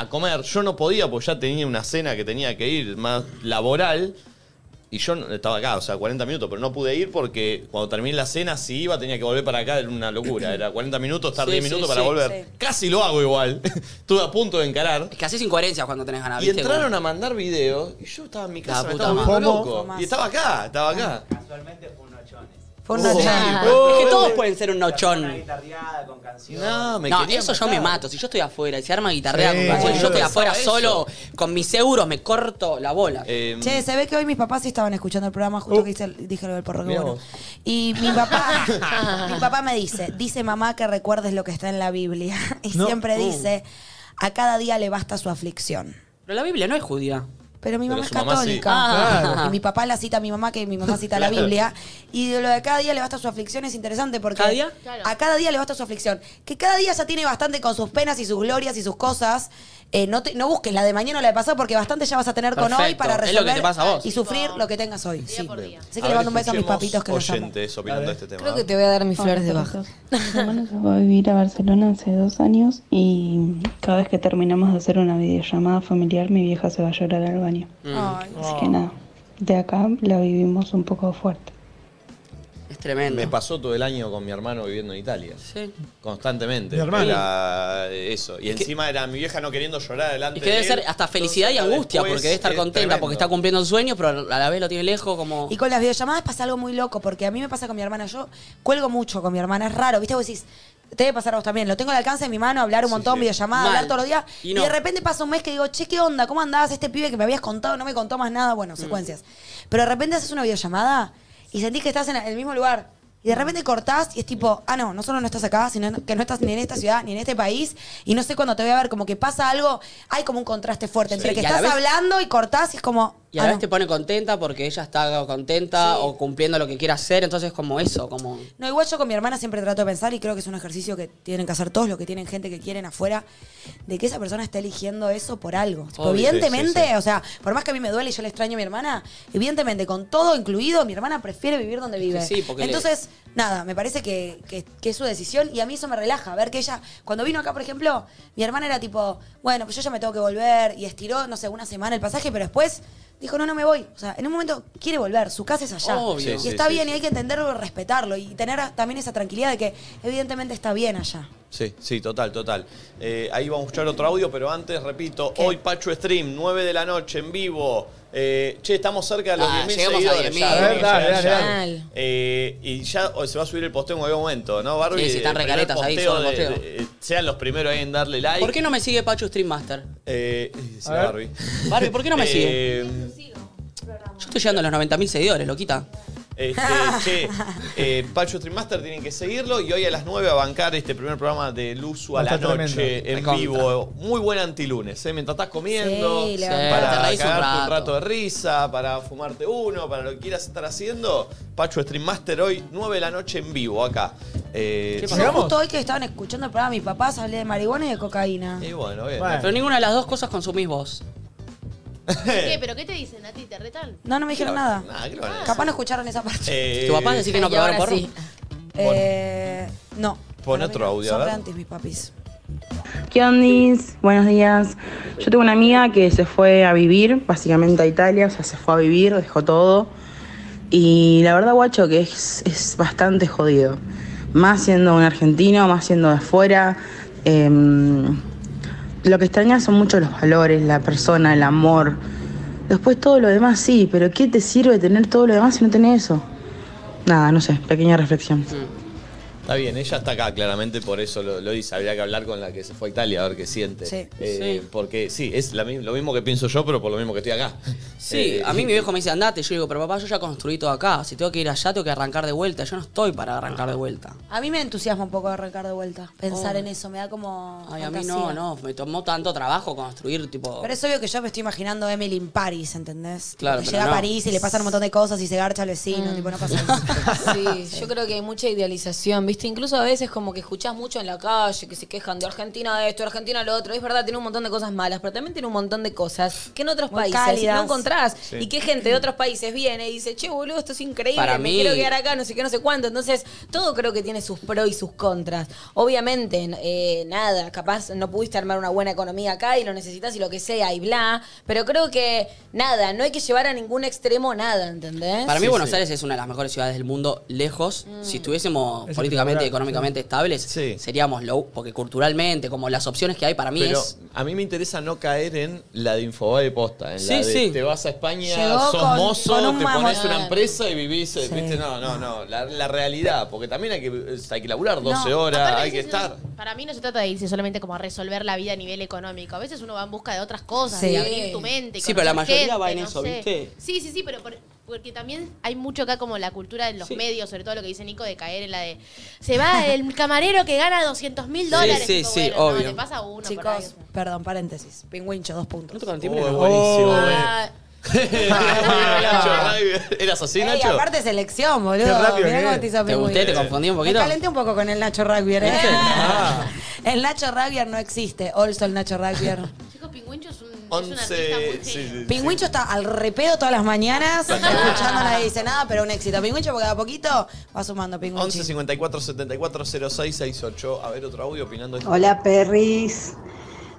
a comer. Yo no podía porque ya tenía una cena que tenía que ir más laboral. Y yo no- estaba acá, o sea, 40 minutos, pero no pude ir porque cuando terminé la cena, si iba, tenía que volver para acá, era una locura. Era 40 minutos, estar Sí, 10 sí, minutos sí. para volver. Sí. Casi lo hago igual. Estuve a punto de encarar. Es que haces incoherencias cuando tenés ganas, Y ¿viste? entraron a mandar videos y yo estaba en mi casa, La me puta estaba madre. volviendo ¿Cómo? loco. Y estaba acá, estaba acá. Casualmente fue. Fue un Oh, Es que todos pueden ser un Una nochón. guitarreada con canciones. No, me No, quería eso yo matar. me mato. Si yo estoy afuera y se arma guitarrea Sí, con canciones, sí, yo estoy afuera solo, con mis euros me corto la bola. Eh, Che, se ve que hoy mis papás sí estaban escuchando el programa justo que hice- dije lo del porro que Mirá bueno. vos. Y mi papá, mi papá me dice, dice mamá que recuerdes lo que está en la Biblia. Y No. siempre Uh. dice, a cada día le basta su aflicción. Pero la Biblia no es judía. Pero mi Pero mamá es su mamá sí. católica. Ah. Y mi papá la cita a mi mamá, que mi mamá cita la Biblia. Y de lo de cada día le basta su aflicción es interesante porque. ¿Cada día? Claro. A cada día le basta su aflicción. Que cada día ya tiene bastante con sus penas y sus glorias y sus cosas. Eh, no, te- no busques la de mañana o la de pasado porque bastante ya vas a tener con hoy para Es lo que resolver te pasa a vos. y sufrir lo que tengas hoy. Día Sí. por día. Así que le mando un beso a mis papitos que oyentes opinando de este tema. Creo que te voy a dar mis flores de baja. Mi hermano se fue a vivir a Barcelona hace dos años y cada vez que terminamos de hacer una videollamada familiar mi vieja se va a llorar al baño. Ay. Así que nada, de acá la vivimos un poco fuerte. Es tremendo. Me pasó todo el año con mi hermano viviendo en Italia. Sí. Constantemente. Mi hermano. Era eso. Y encima era mi vieja no queriendo llorar delante Es que debe de él. ser hasta felicidad y angustia, porque debe estar es contenta, tremendo. porque está cumpliendo el sueño, pero a la vez lo tiene lejos, como... Y con las videollamadas pasa algo muy loco, porque a mí me pasa con mi hermana. Yo cuelgo mucho con mi hermana, es raro, ¿viste? Vos decís, te debe pasar a vos también. Lo tengo al alcance de mi mano, hablar un Sí, montón, sí. videollamada, Mal. hablar todos los días. Y de repente pasa un mes que digo, che, ¿qué onda? ¿Cómo andabas? Este pibe que me habías contado no me contó más nada. Mm. Bueno, secuencias. Pero de repente haces una videollamada y sentís que estás en el mismo lugar. Y de repente cortás y es tipo, ah, no, no solo no estás acá, sino que no estás ni en esta ciudad, ni en este país. Y no sé cuándo te voy a ver, como que pasa algo. Hay como un contraste fuerte entre Sí, que estás vez- hablando y cortás y es como. Y a ah, no. te pone contenta porque ella está contenta Sí. o cumpliendo lo que quiere hacer, entonces como eso, como... No, igual yo con mi hermana siempre trato de pensar y creo que es un ejercicio que tienen que hacer todos los que tienen gente que quieren afuera, de que esa persona está eligiendo eso por algo. Obvio. evidentemente, Sí, sí, sí. o sea, por más que a mí me duele y yo le extraño a mi hermana, evidentemente, con todo incluido, mi hermana prefiere vivir donde vive. Sí, porque le- Entonces, nada, me parece que, que- que es su decisión y a mí eso me relaja. Ver que ella, cuando vino acá, por ejemplo, mi hermana era tipo, bueno, pues yo ya me tengo que volver y estiró, no sé, una semana el pasaje, pero después dijo, no, no me voy. O sea, en un momento quiere volver, su casa es allá. Obvio. Y Sí, está sí, bien sí. y hay que entenderlo y respetarlo y tener también esa tranquilidad de que evidentemente está bien allá. Sí, sí, total, total. Eh, ahí vamos a escuchar otro audio, pero antes, repito, ¿Qué? hoy Pacho Stream, 9 de la noche, en vivo. Eh, che, estamos cerca de los Ah, 10.000 llegamos a seguidores. 10.000. ya, A ver, tenemos que dale, llegar dale, ya. dale. Eh, y ya o se va a subir el posteo en algún momento, ¿no, Barbie? Sí, sí, están El primer recaretas ahí, posteo solo el de- posteo. de- eh, sean los primeros ahí en darle like. ¿Por qué no me sigue Pachu Stream Master? Eh, sí, A ver. Barbie. Barbie, ¿por qué no me sigue? Eh, Yo estoy llegando a los 90.000 seguidores, loquita. Este, che, eh, Pacho Stream Master tienen que seguirlo y hoy a las 9 a bancar este primer programa de Luzu a la Está noche tremendo. en vivo. Muy buen antilunes, ¿eh? Mientras estás comiendo, Sí, para un cagarte un rato. de risa, para fumarte uno, para lo que quieras estar haciendo. Pacho Stream Master hoy 9 de la noche en vivo acá. Eh, ¿Qué Yo ¿Llegamos? justo hoy que estaban escuchando el programa de mis papás hablé de marihuana y de cocaína. y bueno, bien. Bueno. Pero ninguna de las dos cosas consumís vos. ¿Qué? ¿Pero qué te dicen a ti? ¿Te retan? No, no me dijeron nada. Nada, ¿qué lo van a decir? Capaz no escucharon esa parte. Eh, ¿Tu papá decir que no Y probaron ahora porro? sí. Eh, no. Pon Para mí otro no. audio, a Son ver. re antis mis papis. ¿Qué ondis? Buenos días. Yo tengo una amiga que se fue a vivir, básicamente a Italia, o sea, se fue a vivir, dejó todo. Y la verdad, guacho, que es, es bastante jodido. Más siendo un argentino, más siendo de afuera. Em, lo que extraña son mucho los valores, la persona, el amor. Después todo lo demás sí, pero ¿qué te sirve tener todo lo demás si no tenés eso? Nada, no sé, pequeña reflexión. Está bien, ella está acá, claramente, por eso lo, lo dice. Habría que hablar con la que se fue a Italia a ver qué siente. Sí. Eh, Sí. Porque sí, es la lo mismo que pienso yo, pero por lo mismo que estoy acá. Sí, Eh, a mí mi viejo me dice andate. Yo digo, pero papá, yo ya construí todo acá. Si tengo que ir allá, tengo que arrancar de vuelta. Yo no estoy para arrancar de vuelta. A mí me entusiasma un poco arrancar de vuelta. Pensar Oh. en eso, me da como. Ay, a mí no, no. Me tomó tanto trabajo construir, tipo. Pero es obvio que yo me estoy imaginando a Emily en París, ¿entendés? Claro, que llega no. a París y le pasan un montón de cosas y se garcha al vecino, tipo, no pasa eso. Sí, yo creo que hay mucha idealización, ¿viste? Incluso a veces como que escuchás mucho en la calle que se quejan de Argentina de esto, Argentina lo otro. Es verdad, tiene un montón de cosas malas, pero también tiene un montón de cosas que en otros Muy países cálidas. no encontrás. Sí. Y que gente de otros países viene y dice, che, boludo, esto es increíble, Para me mí- quiero quedar acá, no sé qué, no sé cuánto. Entonces, todo creo que tiene sus pros y sus contras. Obviamente, eh, nada, capaz no pudiste armar una buena economía acá y lo necesitas y lo que sea y bla. Pero creo que, nada, no hay que llevar a ningún extremo nada, ¿entendés? Para mí Sí, Buenos sí. Aires es una de las mejores ciudades del mundo, lejos. Mm. Si estuviésemos Es políticamente, económicamente estables, Sí. seríamos low, porque culturalmente, como las opciones que hay para mí Pero es... a mí me interesa no caer en la de Infobae posta, en Sí, la de sí. te vas a España, Llegó sos con- mozo, con un te pones una empresa y vivís, eh, Sí. ¿viste? No, no, no, la, la realidad, porque también hay que, hay que laburar 12 No, horas, hay que no- estar. Para mí no se trata de irse solamente como a resolver la vida a nivel económico. A veces uno va en busca de otras cosas, Sí. de abrir tu mente. Sí, pero la mayoría gente, va en no eso, sé. ¿viste? Sí, sí, sí, pero por- porque también hay mucho acá como la cultura de los Sí. medios, sobre todo lo que dice Nico, de caer en la de se va el camarero que gana 200 mil dólares. sí, Tipo, sí, bueno, no, obvio. le pasa a uno por ahí. Chicos, perdón, paréntesis. Pingüincho, dos puntos. ¿No tocan Oh, timbre? no? buenísimo, Ah, eh. Nacho, ¿Eras así, Ey, Nacho? aparte selección, boludo. Qué rápido Mirá cómo es. te hizo ¿Te gusté? ¿Te confundí un Me poquito? calenté un poco con el Nacho Rugbier, ¿eh? Ah. El Nacho Rugbier no existe. Also el Nacho Rugbier. Chicos, Pingüincho es un 11, artista muy sí, genio. sí, sí. Pingüincho está al repedo todas las mañanas, escuchando nadie dice nada, pero un éxito. Pingüincho porque de a poquito va sumando Pingüincho. 11 54 74 06 68. A ver, otro audio opinando. esto. Hola perris.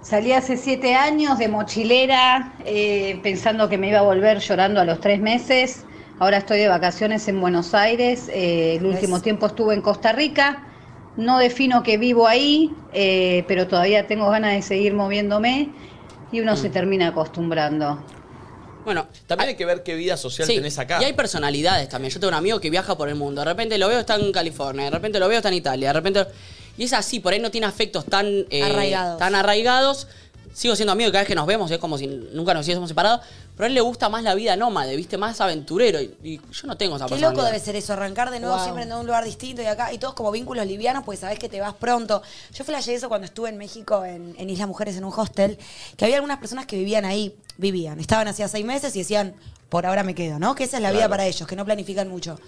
Salí hace siete años de mochilera eh, pensando que me iba a volver llorando a los tres meses. Ahora estoy de vacaciones en Buenos Aires. eh, el último ¿Ves? tiempo estuve en Costa Rica. No defino que vivo ahí, eh, pero todavía tengo ganas de seguir moviéndome y uno se termina acostumbrando. Bueno, También hay que ver qué vida social Sí, tenés acá. Y hay personalidades también. Yo tengo un amigo que viaja por el mundo. De repente lo veo está en California, de repente lo veo está en Italia, de repente. Y es así, por ahí no tiene afectos tan eh, Arraigados. Tan arraigados. Sigo siendo amigo y cada vez que nos vemos es como si nunca nos hubiésemos separado. Pero a él le gusta más la vida nómade, viste, más aventurero. Y, y yo no tengo esa Qué loco debe ser eso, arrancar de nuevo Wow. siempre en un lugar distinto y acá, y todos como vínculos livianos, pues sabés que te vas pronto. Yo flashé eso cuando estuve en México, en, en Isla Mujeres, en un hostel, que había algunas personas que vivían ahí, vivían, estaban hacía seis meses y decían, por ahora me quedo, ¿no? Que esa es la vida para ellos, que no planifican mucho.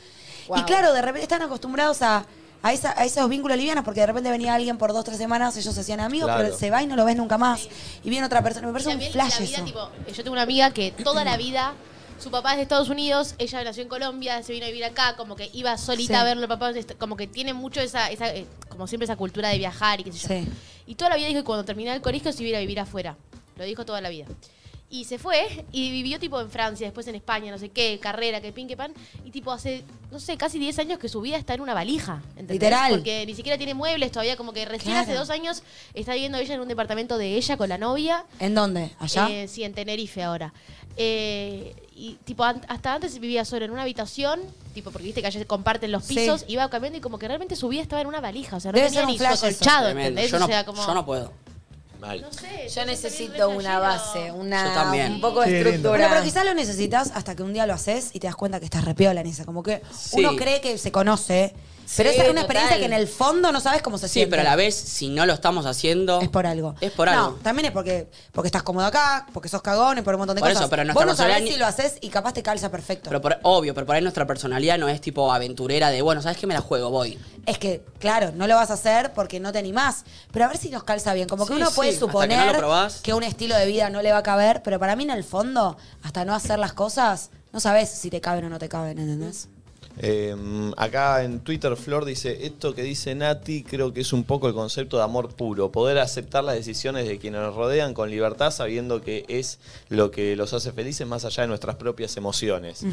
Wow. Y claro, de repente están acostumbrados a, a, esa- a esos vínculos livianos, porque de repente venía alguien por dos, tres semanas, ellos se hacían amigos, Claro. pero se va y no lo ves nunca más. Y viene otra persona, me parece un también flash la vida, eso. tipo, yo tengo una amiga que toda la vida, su papá es de Estados Unidos, ella nació en Colombia, se vino a vivir acá, como que iba solita Sí. a verlo, el papá, como que tiene mucho esa, esa eh, como siempre esa cultura de viajar y qué sé yo. Sí. Y toda la vida dijo que cuando terminara el colegio se iba a ir a vivir afuera. Lo dijo toda la vida. Y se fue y vivió tipo en Francia, después en España, no sé qué, carrera, que pin, que pan. Y tipo hace, no sé, casi 10 años que su vida está en una valija. ¿entendés? Literal. Porque ni siquiera tiene muebles todavía, como que recién Claro. hace dos años está viviendo ella en un departamento de ella con la novia. ¿En dónde? ¿Allá? Eh, sí, en Tenerife ahora. Eh, y tipo an- hasta antes vivía solo en una habitación, tipo porque viste que allá se comparten los Sí. pisos, iba cambiando y como que realmente su vida estaba en una valija, o sea, no Debe tenía ser un ni su acolchado, Tremendo. ¿entendés? Yo no, o sea, como yo no puedo. Mal. no sé, Yo necesito una base, una, también. un poco de estructura. Bueno, pero quizás lo necesitas hasta que un día lo haces y te das cuenta que estás repiola en esa. Como que Sí. uno cree que se conoce, pero Sí, esa es una total. experiencia que en el fondo no sabes cómo se Sí, siente. pero a la vez, si no lo estamos haciendo. Es por algo. Es por no, algo. también es porque, porque estás cómodo acá, porque sos cagón y por un montón de Por cosas. eso, pero Vos no sabés personalidad- si lo haces y capaz te calza perfecto. Pero por- obvio, pero por ahí nuestra personalidad no es tipo aventurera de, bueno, ¿sabes qué? Me la juego, voy. Es que, claro, no lo vas a hacer porque no te animás. Pero a ver si nos calza bien. Como que Sí, uno sí, puede que suponer no probás. que un estilo de vida no le va a caber, pero para mí en el fondo, hasta no hacer las cosas, no sabes si te caben o no te caben, ¿entendés? Eh, acá en Twitter Flor dice, esto que dice Nati creo que es un poco el concepto de amor puro, poder aceptar las decisiones de quienes nos rodean con libertad sabiendo que es lo que los hace felices más allá de nuestras propias emociones.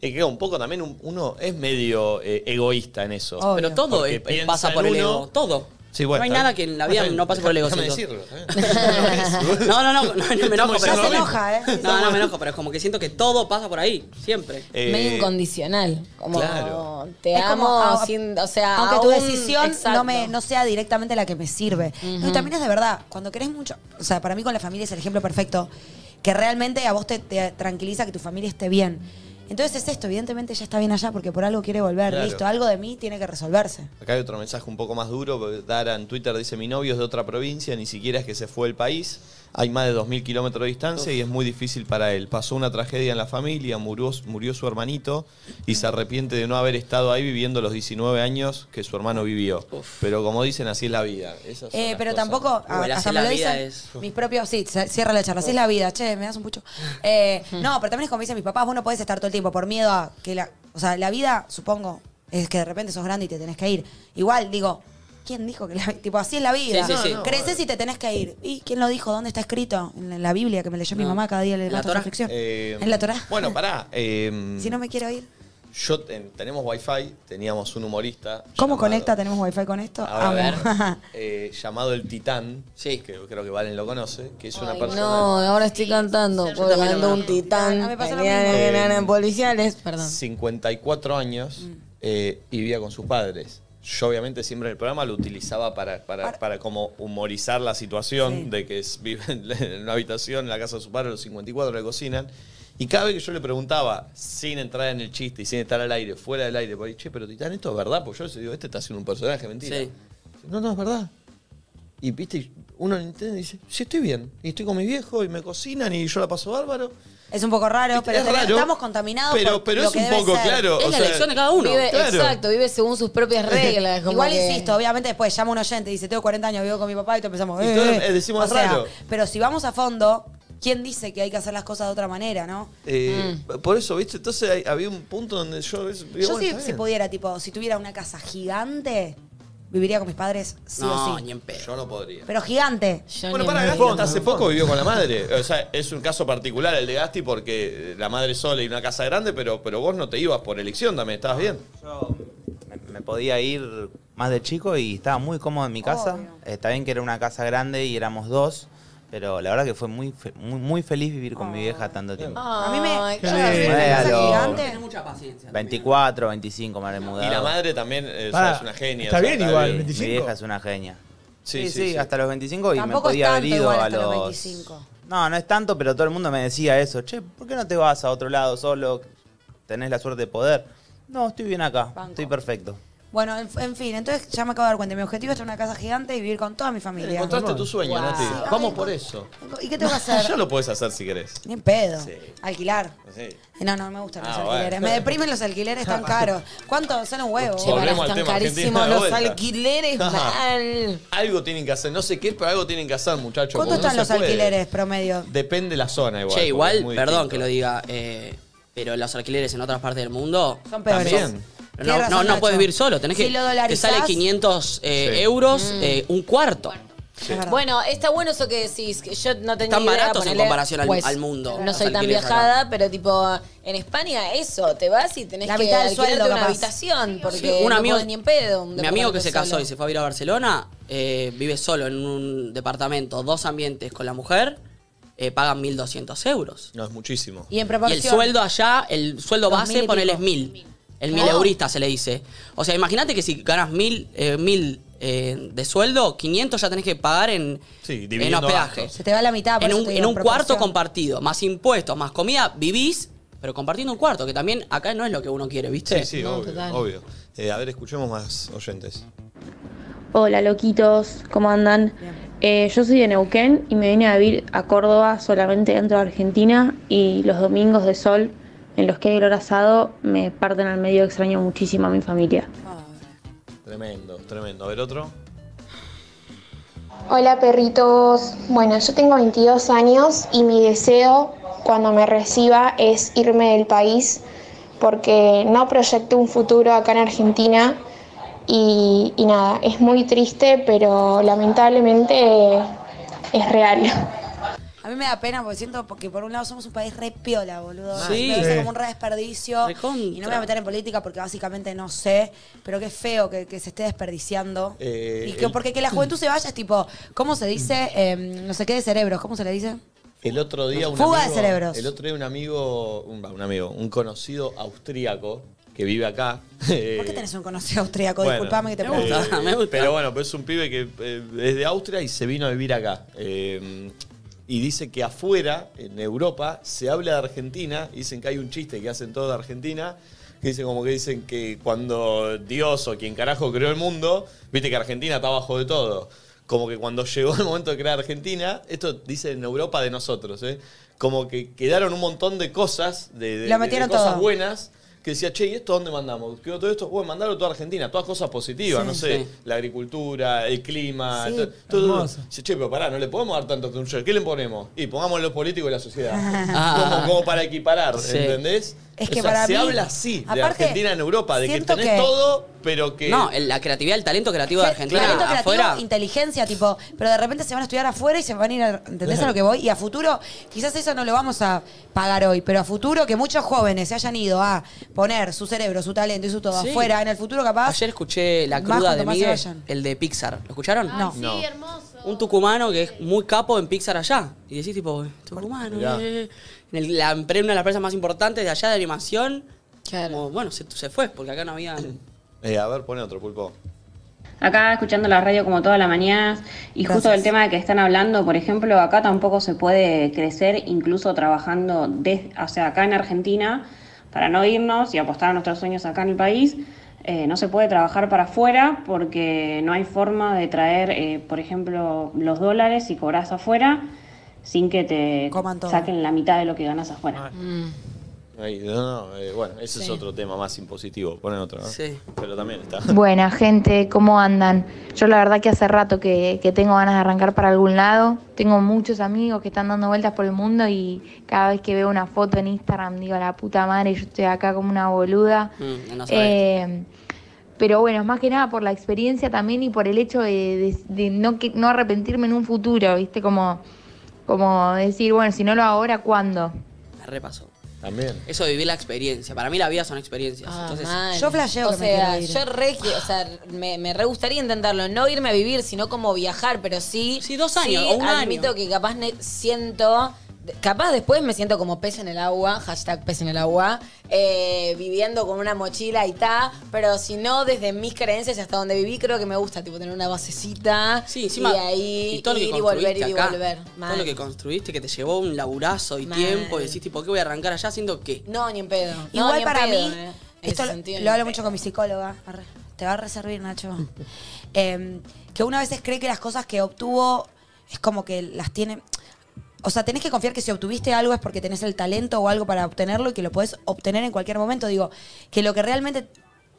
Y que un poco también un- uno es medio eh, egoísta en eso. Obvio. Pero todo es- piensa pasa por el uno. ego. Todo. Sí, bueno, no hay nada que en la vida no pase por el ego. Déjame siento. decirlo. ¿eh? No, no, no, no, no me enojo, pero se enoja, ¿eh? No, no me enojo, pero es como que siento que todo pasa por ahí, siempre. Eh, Medio incondicional. Como claro. te Es como, amo sin. O sea, Aunque tu decisión no, me, no sea directamente la que me sirve. No, y también es de verdad, cuando querés mucho, o sea, para mí con la familia es el ejemplo perfecto, que realmente a vos te, te tranquiliza que tu familia esté bien. Entonces es esto, evidentemente ella está bien allá porque por algo quiere volver, Claro. listo, algo de mí tiene que resolverse. Acá hay otro mensaje un poco más duro. Dara en Twitter dice: Mi novio es de otra provincia, ni siquiera es que se fue del país. Hay más de 2.000 kilómetros de distancia y es muy difícil para él. Pasó una tragedia en la familia, murió, murió su hermanito y se arrepiente de no haber estado ahí viviendo los 19 años que su hermano vivió. Pero como dicen, así es la vida. Esas son Eh, las pero cosas. tampoco, a- Igual, así hasta me la lo vida dicen es- mis propios, sí, cierra la charla, así es la vida, che, me das un pucho. Eh, no, pero también es como dicen mis papás, vos no podés estar todo el tiempo por miedo a que la, o sea, la vida, supongo, es que de repente sos grande y te tenés que ir. Igual, digo, ¿quién dijo que la tipo así es la vida? Sí, sí, sí. No, no, Creces y te tenés que ir. ¿Y quién lo dijo? ¿Dónde está escrito? En la Biblia que me leyó mi No. mamá cada día le ¿En la Torá? reflexión. Eh, en la Torá. Bueno, pará. eh, Si no me quiero ir. Yo eh, tenemos wifi, teníamos un humorista. ¿Cómo llamado- conecta? ¿Tenemos wifi con esto? A ver, Amo. eh, llamado el Titán, Sí. que creo que Valen lo conoce, que es una persona. no, ahora estoy cantando. Colgando un titán. Ah, me lo mismo. eran policiales. Perdón. 54 años Mm. eh, y vivía con sus padres. Yo obviamente siempre en el programa lo utilizaba para, para, Para- para como humorizar la situación Sí. de que es- vive en una habitación en la casa de sus padres, los 54 le cocinan. Y cada vez que yo le preguntaba, sin entrar en el chiste y sin estar al aire, fuera del aire, por ahí, che, pero Titán, ¿esto es verdad? Pues yo le digo, este está haciendo un personaje, mentira. Sí. No, no, es verdad. Y viste, uno entiende y dice, sí, estoy bien. Y estoy con mi viejo y me cocinan y yo la paso bárbaro. Es un poco raro, pero Es tenés- raro, estamos contaminados pero- por pero lo es que un debe poco ser. claro. Es o la sea, elección de cada uno. Vive, claro. Exacto, vive según sus propias reglas. como Igual que- insisto, obviamente después llama un oyente y dice, tengo 40 años, vivo con mi papá y te empezamos, Y eh, todos, eh. eh, decimos, o sea, raro. pero si vamos a fondo, ¿quién dice que hay que hacer las cosas de otra manera, no? Eh, Por eso, ¿viste? Entonces hay- había un punto donde yo... a veces digo, Yo bueno, si, si pudiera, tipo, si tuviera una casa gigante, viviría con mis padres sí no, o sí. ni en pedo. Yo no podría. Pero gigante. Yo Bueno, ni para en Gasti pedo. hasta hace poco vivió con la madre. O sea, es un caso particular el de Gasti porque la madre sola y una casa grande, pero, pero vos no te ibas por elección también, estabas bien. Yo me, me podía ir más de chico y estaba muy cómodo en mi casa. Obvio. Eh, Está bien que era una casa grande y éramos dos, pero la verdad que fue muy, fe- muy, muy feliz vivir con mi vieja tanto tiempo. A mí me... Yo casa Bueno. gigante... Mucha paciencia. 24, 25 me habré mudado. Y la madre también eh, o sea, Pará, es una genia. está o sea, bien igual, Mi 25. vieja es una genia. Sí, Sí, sí, sí, sí. hasta los 25 y Tampoco me podía haber tanto ido igual a hasta los los... 25. No, no es tanto, pero todo el mundo me decía eso. Che, ¿por qué no te vas a otro lado solo? Tenés la suerte de poder. No, estoy bien acá. Banco. Estoy perfecto. Bueno, en, en fin, entonces ya me acabo de dar cuenta. Mi objetivo es tener una casa gigante y vivir con toda mi familia. Encontraste tu sueño, Wow. Nati. Sí, Vamos por eso. ¿Y qué tengo que hacer? Ya lo puedes hacer si querés. Ni en pedo. Sí. Alquilar. Sí. No, no, me gustan los Ah, alquileres. bueno. Me deprimen los alquileres tan caros. ¿Cuánto? Son un huevo. Che, Volvemos al están tema carísimos Argentina de los vuelta. alquileres, mal. Algo tienen que hacer, no sé qué, pero algo tienen que hacer, muchachos. ¿Cuánto porque no están se los puede. alquileres promedio? Depende de la zona igual. Che, porque igual, es muy perdón distinto. que lo diga, eh, pero los alquileres en otras partes del mundo. Son peores. También. No, no, no puedes vivir solo, tenés Si que. lo te dolarizás- sale 500 eh, Sí. euros, eh, un cuarto. Bueno, está bueno eso que decís. Que yo no tenía Están idea, baratos en ponele, comparación al- pues, al mundo, No los soy tan alquileres acá. viajada, pero tipo, en España eso, te vas y tenés La que mitad del alquilarte sueldo, una capaz. habitación, porque Sí, un no amigo- podés ni en pedo. un Mi amigo que se departamento casó solo. y se fue a vivir a Barcelona, eh, vive solo en un departamento, dos ambientes con la mujer, eh, pagan 1.200 euros. No, es muchísimo. Y en Y proporción. el sueldo allá, el sueldo Dos base, y ponele pico. es 1.000. El Claro. 1.000 eurista se le dice. O sea, imagínate que si ganas 1.000 eh, mil, eh, de sueldo, 500 ya tenés que pagar en, Sí, en hospedaje. gastos. Se te va la mitad. por En un, en cuarto compartido, más impuestos, más comida, vivís, pero compartiendo un cuarto, que también acá no es lo que uno quiere, ¿viste? Sí, sí, No, obvio. total. obvio. Eh, a ver, escuchemos más oyentes. Hola loquitos, ¿cómo andan? Eh, yo soy de Neuquén y me vine a vivir a Córdoba solamente dentro de Argentina y los domingos de sol en los que hay olor asado me parten al medio, extraño muchísimo a mi familia. Tremendo, tremendo. A ver, otro. Hola perritos, bueno yo tengo 22 años y mi deseo cuando me reciba es irme del país porque no proyecto un futuro acá en Argentina y, y nada, es muy triste pero lamentablemente es real. A mí me da pena porque siento que por un lado somos un país re piola, boludo. Sí. Me parece como un re desperdicio. Recontra. Y no me voy a meter en política porque básicamente no sé, pero qué feo que, que se esté desperdiciando. Eh, y que, el- porque que la juventud se vaya es tipo, ¿cómo se dice? Eh, no sé qué de cerebros, ¿cómo se le dice? El otro día un Fuga de amigo, cerebros. El otro día un amigo, un, un amigo, un conocido austríaco que vive acá. ¿Por qué tenés un conocido austríaco? bueno, Disculpame que te me gusta. me gusta. Pero bueno, pues es un pibe que eh, es de Austria y se vino a vivir acá. Eh, y dice que afuera, en Europa, se habla de Argentina. Dicen que hay un chiste que hacen todo de Argentina. Que dicen como que dicen que cuando Dios o quien carajo creó el mundo, viste que Argentina está abajo de todo. Como que cuando llegó el momento de crear Argentina, esto dice en Europa de nosotros, ¿eh? Como que quedaron un montón de cosas, de, de- Lo de- metieron de cosas todo. buenas, que decía, che, ¿y esto dónde mandamos? Quedó todo esto, bueno, mandarlo toda Argentina, todas cosas positivas, Sí. no sé, Sí. la agricultura, el clima, Sí. to- todo. Hermoso. Dice, che, pero pará, no le podemos dar tanto atención. ¿Qué le ponemos? Y pongamos los políticos y la sociedad. Ah. como, como para equiparar, Sí. ¿entendés? Es que O sea, para se mí- habla así de aparte, Argentina en Europa, de que siento tenés que- todo, pero que. No, el- la creatividad, el talento creativo de Argentina Talento creativo, afuera. inteligencia, tipo, pero de repente se van a estudiar afuera y se van a ir a, ¿entendés a lo que voy? Y a futuro, quizás eso no lo vamos a pagar hoy, pero a futuro que muchos jóvenes se hayan ido a poner su cerebro, su talento y su todo Sí. afuera, en el futuro capaz. Ayer escuché la Más cruda cuanto de más se Miguel, vayan. el de Pixar. ¿Lo escucharon? No. Sí, No. hermoso. Un tucumano que es muy capo en Pixar allá. Y decís, tipo, tucumano, Mirá. eh. En el- la, empre- una de las empresas más importantes de allá de animación. Claro. Como, bueno, se, se fue, porque acá no había. Eh, a ver, pone otro pulpo. Acá escuchando la radio como todas las mañanas y justo del tema de que están hablando, por ejemplo, acá tampoco se puede crecer incluso trabajando, des- o sea, acá en Argentina, para no irnos y apostar a nuestros sueños acá en el país, eh, no se puede trabajar para afuera porque no hay forma de traer, eh, por ejemplo, los dólares y cobras afuera sin que te Coman todo. saquen la mitad de lo que ganas afuera. Ahí, no, no, eh, bueno, ese es Sí. otro tema más impositivo. Pone otro, ¿no? Sí. Pero también está. Buena gente, ¿cómo andan? Yo la verdad que hace rato que, que tengo ganas de arrancar para algún lado. Tengo muchos amigos que están dando vueltas por el mundo y cada vez que veo una foto en Instagram digo, la puta madre, yo estoy acá como una boluda. Mm, no sabés. Eh, pero bueno, es más que nada por la experiencia también y por el hecho de, de- de no, que, no arrepentirme en un futuro, ¿viste? Como, como decir, bueno, si no lo hago ahora, ¿cuándo? Me repasó. También. Eso de vivir la experiencia. Para mí la vida son experiencias. Ah, Entonces, mal. Yo flasheo o que me sea, quiero ir. yo re, o sea, me, me re gustaría intentarlo, no irme a vivir, sino como viajar, pero sí. Sí, dos años, o un admito año. que capaz ne- siento, capaz después me siento como pez en el agua, hashtag pez en el agua, eh, viviendo con una mochila y ta, pero si no, desde mis creencias y hasta donde viví, creo que me gusta, tipo, tener una basecita. Sí, encima. Y ahí y todo lo que ir y volver, ir y acá, volver. Todo Mal. lo que construiste que te llevó un laburazo y Mal. tiempo. Y decís, tipo, ¿qué voy a arrancar allá haciendo qué? No, ni en pedo. No, Igual en para pedo, mí, eh. Esto lo, sentido, hablo pedo. mucho con mi psicóloga, arre, te va a reservar Nacho, Em, que uno a veces cree que las cosas que obtuvo es como que las tiene... O sea, tenés que confiar que si obtuviste algo es porque tenés el talento o algo para obtenerlo y que lo podés obtener en cualquier momento. Digo, que lo que realmente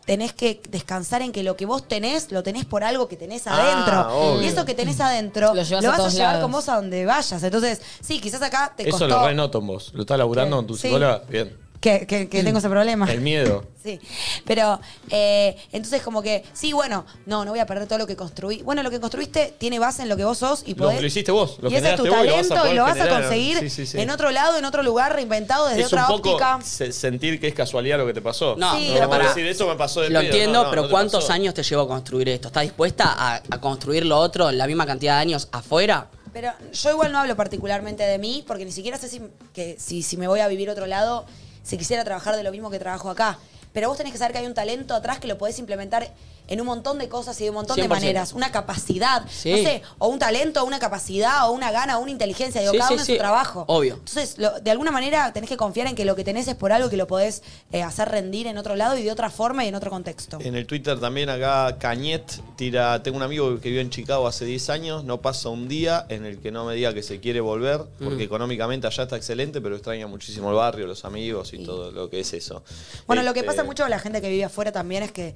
tenés que descansar en que lo que vos tenés, lo tenés por algo que tenés Ah, adentro. y eso que tenés adentro, Lo lo, llevas a vas a llevar lados. con vos a donde vayas. Entonces, sí, quizás acá te Eso costó... lo renoto en vos. ¿Lo estás laburando ¿Qué? con tu Sí. psicóloga? Bien. Que, que- que tengo ese problema. El miedo. Sí, pero eh, entonces como que, sí, bueno, no, no voy a perder todo lo que construí. Bueno, lo que construiste tiene base en lo que vos sos y Lo- podés... lo hiciste vos, lo y ese es tu generaste vos y lo vas a talento y lo vas a conseguir Sí, sí, sí. en otro lado, en otro lugar, reinventado desde es un otra poco óptica. se- sentir que es casualidad lo que te pasó. No, Sí, no pero para- decir, eso me pasó de Lo pedo". entiendo, No, no, pero ¿cuántos pasó. años te llevó a construir esto? ¿Estás dispuesta a, a construir lo otro la misma cantidad de años afuera? Pero yo igual no hablo particularmente de mí, porque ni siquiera sé si, que, si, si me voy a vivir a otro lado, si quisiera trabajar de lo mismo que trabajo acá. Pero vos tenés que saber que hay un talento atrás que lo podés implementar en un montón de cosas y de un montón de 100%. maneras. Una capacidad, Sí. no sé, o un talento, o una capacidad, o una gana, o una inteligencia. Digo, Sí, cada sí, uno sí. en su trabajo. Obvio. Entonces, lo- de alguna manera tenés que confiar en que lo que tenés es por algo que lo podés eh, hacer rendir en otro lado y de otra forma y en otro contexto. En el Twitter también acá Cañet tira, tengo un amigo que vivió en Chicago hace 10 años, no pasa un día en el que no me diga que se quiere volver, porque Mm. económicamente allá está excelente, pero extraña muchísimo el barrio, los amigos y todo lo que es eso. Bueno, lo que Este, pasa mucho con la gente que vive afuera también es que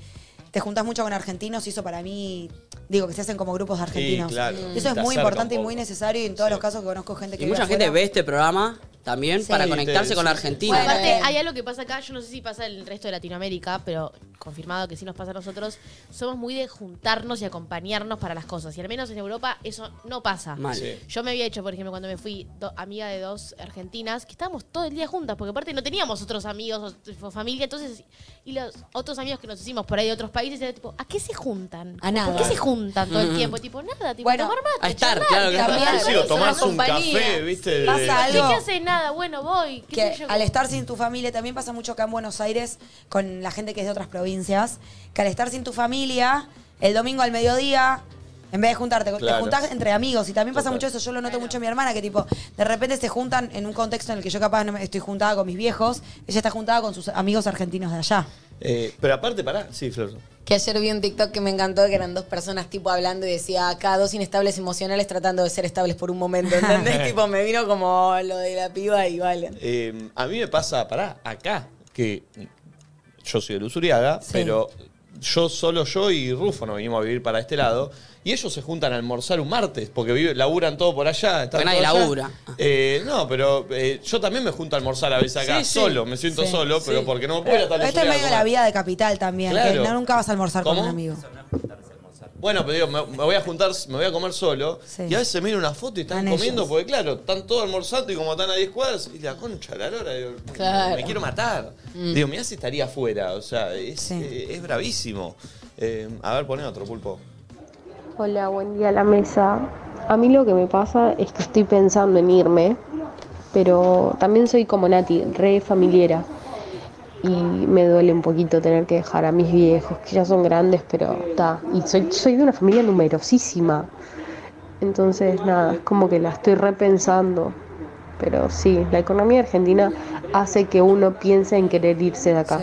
te juntás mucho con argentinos y eso para mí, digo, que se hacen como grupos de argentinos. claro. Y eso es Te muy importante y muy necesario y en todos los casos que conozco gente que Y mucha gente ve este programa también Sí. para conectarse con la. Argentina. Bueno, aparte, hay algo que pasa acá, yo no sé si pasa en el resto de Latinoamérica, pero confirmado que sí nos pasa a nosotros, somos muy de juntarnos y acompañarnos para las cosas. Y al menos en Europa eso no pasa. Mal. Sí. Yo me había hecho, por ejemplo, cuando me fui do- amiga de dos argentinas, que estábamos todo el día juntas, porque aparte no teníamos otros amigos o, o familia, entonces, y los otros amigos que nos hicimos por ahí de otros países, era tipo, ¿a qué se juntan? A nada. ¿Por qué se juntan todo el tiempo? Tipo, nada, tipo, Bueno, tomar mate, a estar, charlar, claro que también. Sí, un compañía. café, ¿viste? Pasa algo. ¿Qué haces? Nada, bueno, voy. ¿Qué que sé yo? al estar sin tu familia, también pasa mucho acá en Buenos Aires con la gente que es de otras provincias, que al estar sin tu familia, el domingo al mediodía, en vez de juntarte, te juntás entre amigos. Y también pasa Total. mucho eso, yo lo noto mucho en mi hermana, que tipo, de repente se juntan en un contexto en el que yo capaz no me- estoy juntada con mis viejos, ella está juntada con sus amigos argentinos de allá. Eh, pero aparte, pará, sí, Flor. Que ayer vi un TikTok que me encantó, que eran dos personas tipo hablando y decía acá dos inestables emocionales tratando de ser estables por un momento, ¿entendés? tipo, me vino como lo de la piba y vale. Eh, a mí me pasa, pará, acá, que yo soy de Luzuriaga, pero yo solo yo y Rufo nos venimos a vivir para este lado. Y ellos se juntan a almorzar un martes, porque vive- laburan todo por allá. están Porque nadie allá. labura. Eh, no, pero eh, yo también me junto a almorzar a veces acá, Sí, sí. solo, me siento Sí. solo, pero Sí. porque no me puedo ir hasta Esto es medio a la vida de capital también, que no- nunca vas a almorzar con un amigo. Bueno, pero digo, me, me voy a juntar, me voy a comer solo. Sí. Y a veces miro una foto y están Están comiendo, ellos. porque claro, están todos almorzando y como están a 10 cuadras, y la concha la lora, digo, Claro. me quiero matar. Mm. Digo, mirá si estaría afuera, o sea, es, eh, es bravísimo. Eh, a ver, poné otro pulpo. Hola, buen día a la mesa. A mí lo que me pasa es que estoy pensando en irme, pero también soy como Nati, re familiera. Y me duele un poquito tener que dejar a mis viejos, que ya son grandes, pero está. Y soy, soy de una familia numerosísima. Entonces, nada, es como que la estoy repensando. Pero sí, la economía argentina hace que uno piense en querer irse de acá.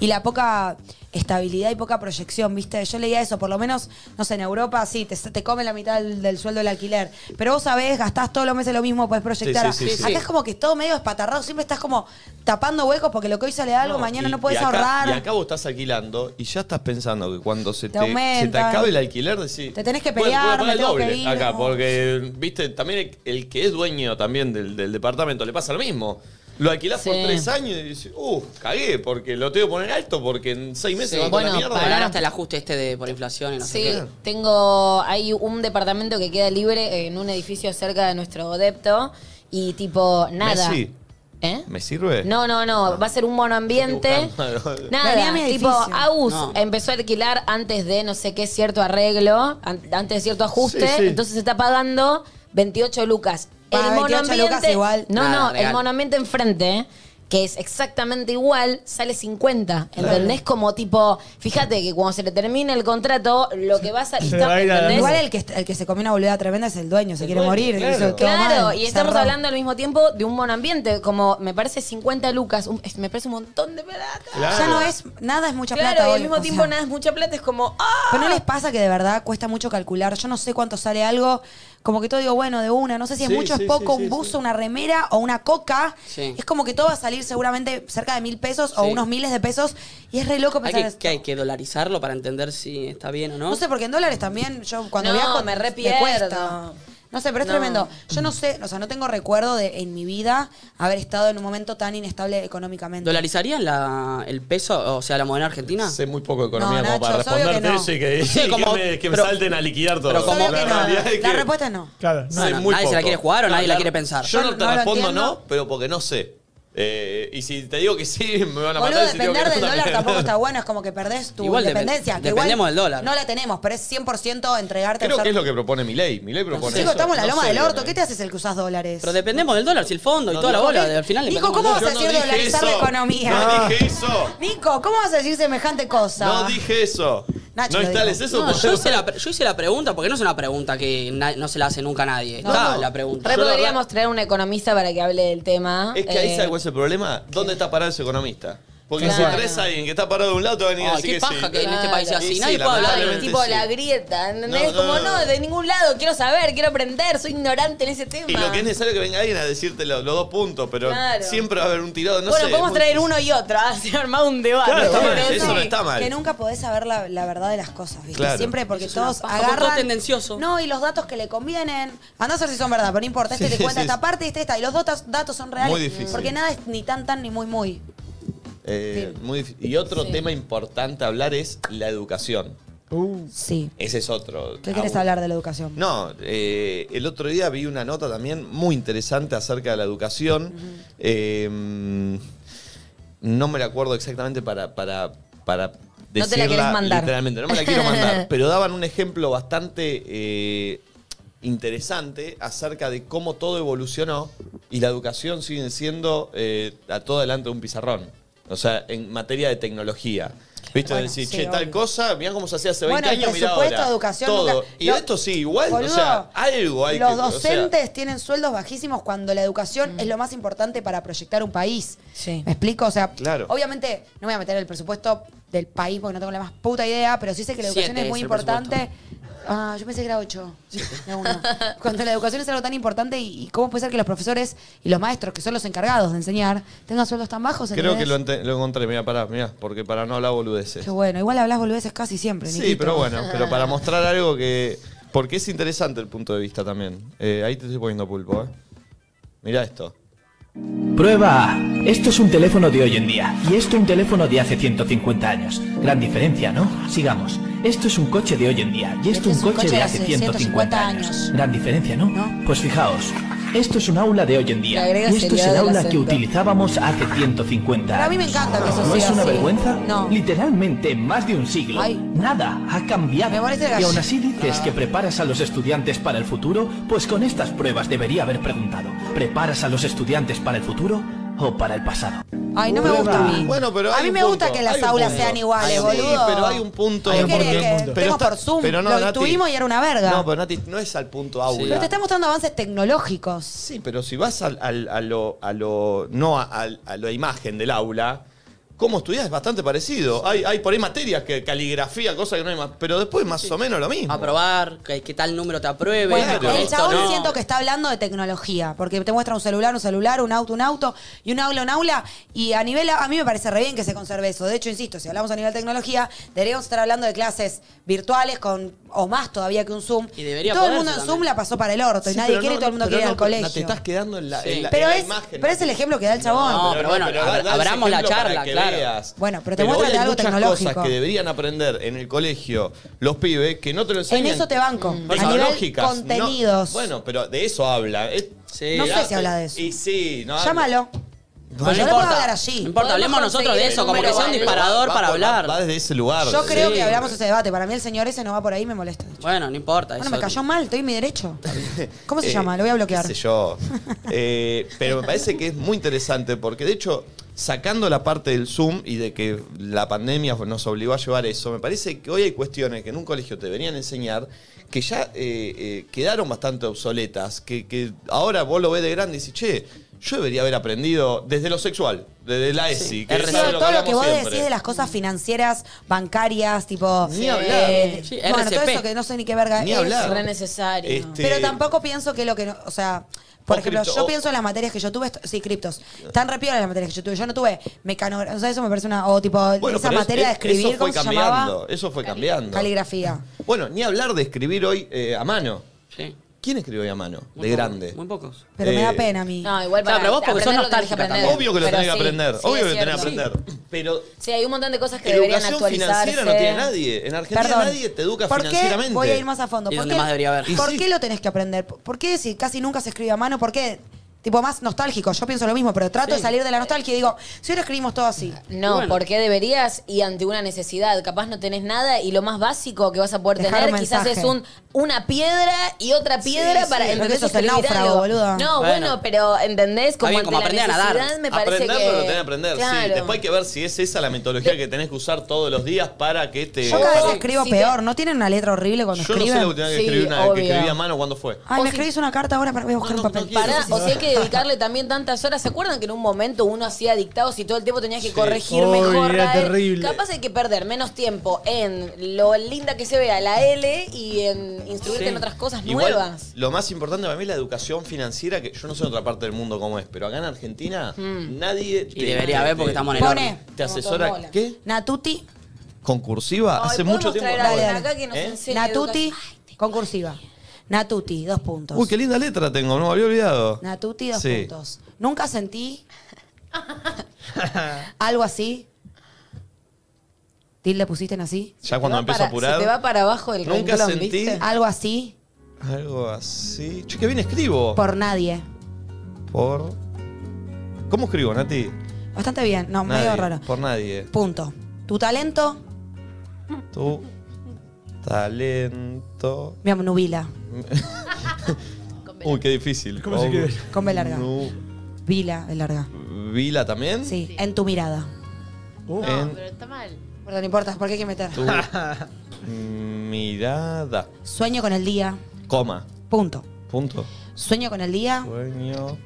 Y la poca estabilidad y poca proyección, ¿viste? Yo leía eso, por lo menos, no sé, en Europa sí, te, te come la mitad del, del sueldo del alquiler. Pero vos sabés, gastás todos los meses lo mismo, podés proyectar. Sí, sí, sí, Acá es como que es todo medio espatarrado, siempre estás como tapando huecos porque lo que hoy sale algo, mañana y- no puedes ahorrar. Y acá vos estás alquilando y ya estás pensando que cuando se Te te, se te acabe el alquiler, decís. Te tenés que "Bueno, voy a pelear, pagar me el tengo doble que ir", acá, no. porque, viste, también el, el que es dueño también del, del departamento le pasa lo mismo. Lo alquilás por Sí. tres años y dices, uh, cagué, porque lo tengo que poner alto, porque en seis meses Sí. va con la Bueno, mierda. Pagar hasta el ajuste este de por inflación y no sé Sí, qué. tengo, hay un departamento que queda libre en un edificio cerca de nuestro depto y tipo, nada. Messi, ¿Eh? ¿Me sirve? No, no, no, va a ser un monoambiente. Buscando. Nada, Vení a mi tipo, edificio. Agus No. empezó a alquilar antes de no sé qué cierto arreglo, an- antes de cierto ajuste, Sí, sí. entonces se está pagando 28 lucas. Pa, 28 lucas igual. No, Nada, no, el monoambiente enfrente, que es exactamente igual, sale 50. ¿Entendés? Como tipo, fíjate que cuando se le termine el contrato, lo que vas a. Igual el que, el que se comió una boluda tremenda es el dueño, se El quiere dueño, morir. claro. Claro, mal, y estamos cerró. hablando al mismo tiempo de un monoambiente, como me parece 50 lucas, un- es- me parece un montón de plata. Claro. Ya no es, nada es mucha Claro, plata y hoy, al mismo tiempo sea. nada es mucha plata, es como, ¡ah! Pero no les pasa que de verdad cuesta mucho calcular. Yo no sé cuánto sale algo. Como que todo digo, bueno, de una. No sé si es Sí, mucho, sí, es poco, sí, un sí, buzo, sí. una remera o una coca. Sí. Es como que todo va a salir seguramente cerca de mil pesos o unos miles de pesos. Y es re loco Hay pensar que, esto. que hay que dolarizarlo para entender si está bien o no. No sé, porque en dólares también, yo cuando No, viajo me re me cuesta. No sé, pero es No. tremendo. Yo no sé, o sea, no tengo recuerdo de en mi vida haber estado en un momento tan inestable económicamente. ¿Dolarizarían la, el peso, o sea, la moneda argentina? Sé muy poco de economía No, como para Nacho, responderte no. eso y que, Sí, y que como- me, que me pero- salten a liquidar todo. pero como- es La respuesta es no. Claro. sé no, muy nadie se la quiere jugar o nadie la quiere pensar. Yo no te respondo no, pero porque no sé. Eh, y si te digo que sí, me van a Boludo, matar. digo que depender no, del dólar también. tampoco está bueno, es como que perdés tu Igual depen- independencia. que dependemos igual del dólar. No la tenemos, pero es 100% entregarte a Creo usar- que es lo que propone Milei. Milei propone Chico, eso. estamos en la No loma sé del orto. ¿Qué te haces el que usás dólares? Pero dependemos del dólar, si el fondo y No, toda la bola, al final Nico, ¿cómo vas a decir dolarizar la economía? No dije eso. Nico, ¿cómo vas a decir semejante cosa? No dije eso. Nacho no lo instales dijo. eso. No, yo, hice la, pre- yo hice la pregunta porque no es una pregunta que na- no se la hace nunca a nadie. No, Está no. la pregunta. Re Yo la podríamos traer un economista para que hable del tema. Es que ahí Eh, es el problema. ¿Dónde está parado ese economista? Porque Claro. si traes a alguien que está parado de un lado, te va a venir a Ay, decir qué que paja sí. que en este país sea así. Y sí, Nadie puede hablar de- lamentablemente tipo sí. la grieta, ¿entendés? No, no, Como no. no, de ningún lado, quiero saber, quiero aprender, soy ignorante en ese tema. Y lo que es necesario es que venga alguien a decirte lo- los, dos puntos, pero Claro. siempre va a haber un tirado. No bueno, sé, podemos muy traer uno y otro, así armado un debate. Claro, está mal, Pero eso no está mal. Que nunca podés saber la, la verdad de las cosas, ¿viste? Claro. Siempre porque Eso es una todos paja, porque agarran. todo tendencioso. No, y los datos que le convienen. Andá a ver si son verdad, pero no importa. Este Sí, te cuenta sí, esta sí. parte y este esta. Y los datos, datos son reales. Muy difícil. Porque nada es ni tan tan ni muy muy. Eh, muy y otro tema importante a hablar es la educación. Sí. Ese es otro. ¿Qué querés Ah, hablar de la educación? No, eh, el otro día vi una nota también muy interesante acerca de la educación. Eh, no me la acuerdo exactamente para, para, para No te la decirla querés mandar. literalmente. No me la quiero mandar, pero daban un ejemplo bastante eh, interesante acerca de cómo todo evolucionó y la educación sigue siendo eh, a todo delante de un pizarrón. O sea, en materia de tecnología. ¿Viste? Bueno, Decir, sí, che, tal cosa, mirá cómo se hacía hace 20 Bueno, el años, mirá ahora. educación Todo. nunca- Y lo- esto sí, igual, Boludo, o sea, algo hay Los que... o sea, docentes tienen sueldos bajísimos cuando la educación es lo más importante para proyectar un país. Sí. ¿Me explico? O sea, Claro. obviamente no voy a meter el presupuesto del país porque no tengo la más puta idea, pero sí sé que la educación Siete es muy es importante. Ah, yo pensé que era ocho. No, uno. Cuando la educación es algo tan importante y, y cómo puede ser que los profesores y los maestros, que son los encargados de enseñar, tengan sueldos tan bajos. Creo ¿entendés? que lo, ente- lo encontré, mira, pará, mira, porque para no hablar boludeces. Qué bueno, igual hablas boludeces casi siempre, Sí, Niquito. pero bueno, pero para mostrar algo que... Porque es interesante el punto de vista también. Eh, ahí te estoy poniendo pulpo, ¿eh? Mira esto. Prueba A. Esto es un teléfono de hoy en día y esto un teléfono de hace 150 años. Gran diferencia, ¿no? Sigamos. Esto es un coche de hoy en día y esto Este es un un coche de hace hace 150 años. 150 Gran diferencia, ¿no? Pues fijaos. Esto es un aula de hoy en día y esto es el aula que utilizábamos hace 150 Pero a mí me años. encanta que eso ¿No es una así. vergüenza? No. Literalmente en más de un siglo. Ay. Nada ha cambiado. Y aún así dices que preparas a los estudiantes para el futuro, pues con estas pruebas debería haber preguntado, ¿preparas a los estudiantes para el futuro o para el pasado? Ay, no me gusta a mí. Bueno, pero a mí un me gusta punto, que las aulas sean iguales, Sí, boludo. pero hay un punto. ¿Qué querés que Pero tengo está- por Zoom? pero no, Lo Nati. tuvimos y era una verga. No, pero Nati, no es al punto aula. Pero te está mostrando avances tecnológicos. Sí, pero si vas al- al- a, lo, a lo. no a, al- a la imagen del aula, cómo estudias es bastante parecido. Hay, hay por ahí materias que caligrafía, cosas que no hay más. Pero después más o menos lo mismo. Aprobar, que, que tal número te apruebe. Bueno, el esto chabón no. siento que está hablando de tecnología, porque te muestra un celular, un celular, un auto, un auto, y un aula, un aula, y a nivel, a mí me parece re bien que se conserve eso. De hecho, insisto, si hablamos a nivel tecnología, deberíamos estar hablando de clases virtuales con, o más todavía que un Zoom. Y debería todo el poderse mundo en también. Zoom la pasó para el orto, y Sí, nadie pero quiere, no, todo el mundo pero quiere ir no, al pero colegio. Te estás quedando en la, Sí. en la- pero, en la es, imagen. pero es el ejemplo que da el chabón. No, pero bueno, abra- abramos la charla, claro. Bueno, pero te muestra hoy de hay algo muchas tecnológico. cosas que deberían aprender en el colegio los pibes que no te lo En enseñan. eso te banco. Mm. A nivel. No, contenidos. bueno, pero de eso habla. Es- Sí. No sé si habla de eso. Y sí, no. Llámalo. No le puedo importa. hablar allí. No importa, hablemos nosotros de eso, como que sea un disparador Va- para va- hablar. Va desde ese lugar. Yo creo Sí. que hablamos ese debate. Para mí el señor ese no va por ahí y me molesta. Bueno, no importa. Bueno, eso- me cayó mal, estoy en mi derecho. ¿Cómo se Eh, llama? Lo voy a bloquear. qué sé yo. Eh, pero me parece que es muy interesante porque, de hecho, sacando la parte del Zoom y de que la pandemia nos obligó a llevar eso, me parece que hoy hay cuestiones que en un colegio te deberían enseñar que ya eh, eh, quedaron bastante obsoletas, que, que ahora vos lo ves de grande y dices, che, yo debería haber aprendido desde lo sexual, desde la ESI, que es todo lo que hablamos vos siempre. decís de las cosas financieras, bancarias, tipo. Ni hablar. eh, Sí, bueno, todo eso que no sé ni qué verga Ni es. hablar. Es re necesario. Este- Pero tampoco pienso que lo que no. O sea. Por O ejemplo, cripto- yo o- pienso en las materias que yo tuve, sí, criptos. Están re piolas las materias que yo tuve. Yo no tuve mecanografía, o sea, eso me parece una. O tipo, Bueno, esa es- materia de es- escribir, eso fue ¿cómo se cambiando, llamaba? Eso fue cambiando. Caligrafía. Bueno, ni hablar de escribir hoy eh, a mano. Sí. ¿Quién escribió hoy a mano? Muy de grande. Muy pocos. Pero me da Eh, pena a mí. No, igual para pero vos porque sos aprender lo tenés que nostálgica aprender. Obvio que lo Pero tenés que sí, aprender. sí, obvio es que lo tenés que cierto. aprender. Pero Sí, hay un montón de cosas que deberían educación actualizarse. financiera no tiene nadie. En Argentina Perdón. nadie te educa ¿Por qué? financieramente. Voy a ir más a fondo. Y ¿Por qué, más debería haber. Y ¿por sí. qué lo tenés que aprender? ¿Por qué si casi nunca se escribe a mano? ¿Por qué Tipo, más nostálgico. Yo pienso lo mismo, pero trato de salir de la nostalgia y digo, si ahora escribimos todo así. No, Bueno. porque deberías y ante una necesidad. Capaz no tenés nada y lo más básico que vas a poder Dejar tener quizás es un, una piedra y otra piedra sí, para que sos el Escribir náufrago, algo. boludo. No, Bueno. bueno, pero ¿entendés? Como bien, ante como la aprender a nadar. me parece aprender, que... pero tenés que aprender, sí. Después hay que ver si es esa la metodología que tenés que usar todos los días para que te. Yo cada vez para- escribo Sí, peor. ¿No tienen una letra horrible cuando Yo no sé la última vez que Sí, escribí una que escribí a mano cuándo fue. Ay, me escribís una carta ahora para voy a buscar un papel. O si hay que dedicarle también tantas horas. ¿Se acuerdan que en un momento uno hacía dictados y todo el tiempo tenías que Sí. corregir mejor? era la E? terrible. Capaz hay que perder menos tiempo en lo linda que se vea la L y en instruirte Sí. en otras cosas Igual, nuevas. Lo más importante para mí es la educación financiera, que yo no sé en otra parte del mundo cómo es, pero acá en Argentina Mm. nadie. Y debería haber porque estamos en el Pone. horno. Te asesora. ¿Qué? Natuti. ¿Concursiva? Ay, Hace ¿podemos mucho tiempo. traer a no alguien voy. acá que nos ¿Eh? enseñe Natuti, educación? concursiva. Natuti, dos puntos. Uy, qué linda letra tengo, no me había olvidado. Natuti, dos Sí. puntos. Nunca sentí algo así. ¿Tilde pusiste en así? Ya cuando va empiezo para- a apurar. Se te va para abajo el Nunca renglón, sentí- ¿viste? Algo así Algo así. Che, qué bien escribo. por nadie. Por. ¿Cómo escribo, Nati? Bastante bien, no, Nadie, medio raro. Por nadie. Punto. Tu talento Tu talento. me nubila. Uy, qué difícil. ¿Cómo se escribe? Con B larga. Nu- Vila, es larga. ¿Vila también? Sí, en tu mirada. Uh. No, En pero está mal. Perdón, no importa, ¿por qué hay que meter? tu mirada. Sueño con el día. Coma. Punto. Punto. Sueño con el día. Sueño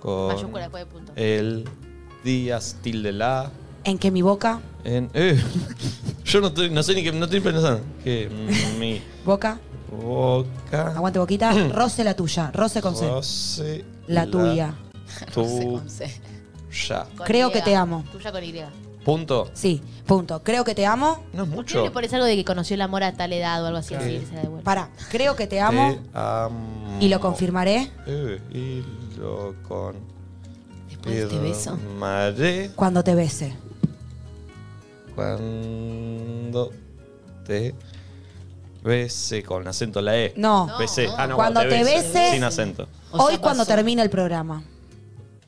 con Mayúscula después de punto. el día tilde la En que mi boca. en eh, yo no, estoy- no sé ni qué no estoy pensando que mi Boca. boca Aguante boquita. Roce la tuya. Roce con C. roce La tuya. tu con C. ya Con Creo que te amo. Tuya con Y. punto Sí, punto. Creo que te amo. no es ¿Por qué mucho le pones algo de que conoció el amor a tal edad o algo así? así se la devuelve? Para. Creo que te amo. Te amo. Y lo confirmaré Eh, y lo con Después de este beso. confirmaré cuando te bese. Cuando te bese con acento la E. No. Besé. Ah, no, Cuando te beses- Sin acento. O sea, Hoy cuando pasó. termine el programa.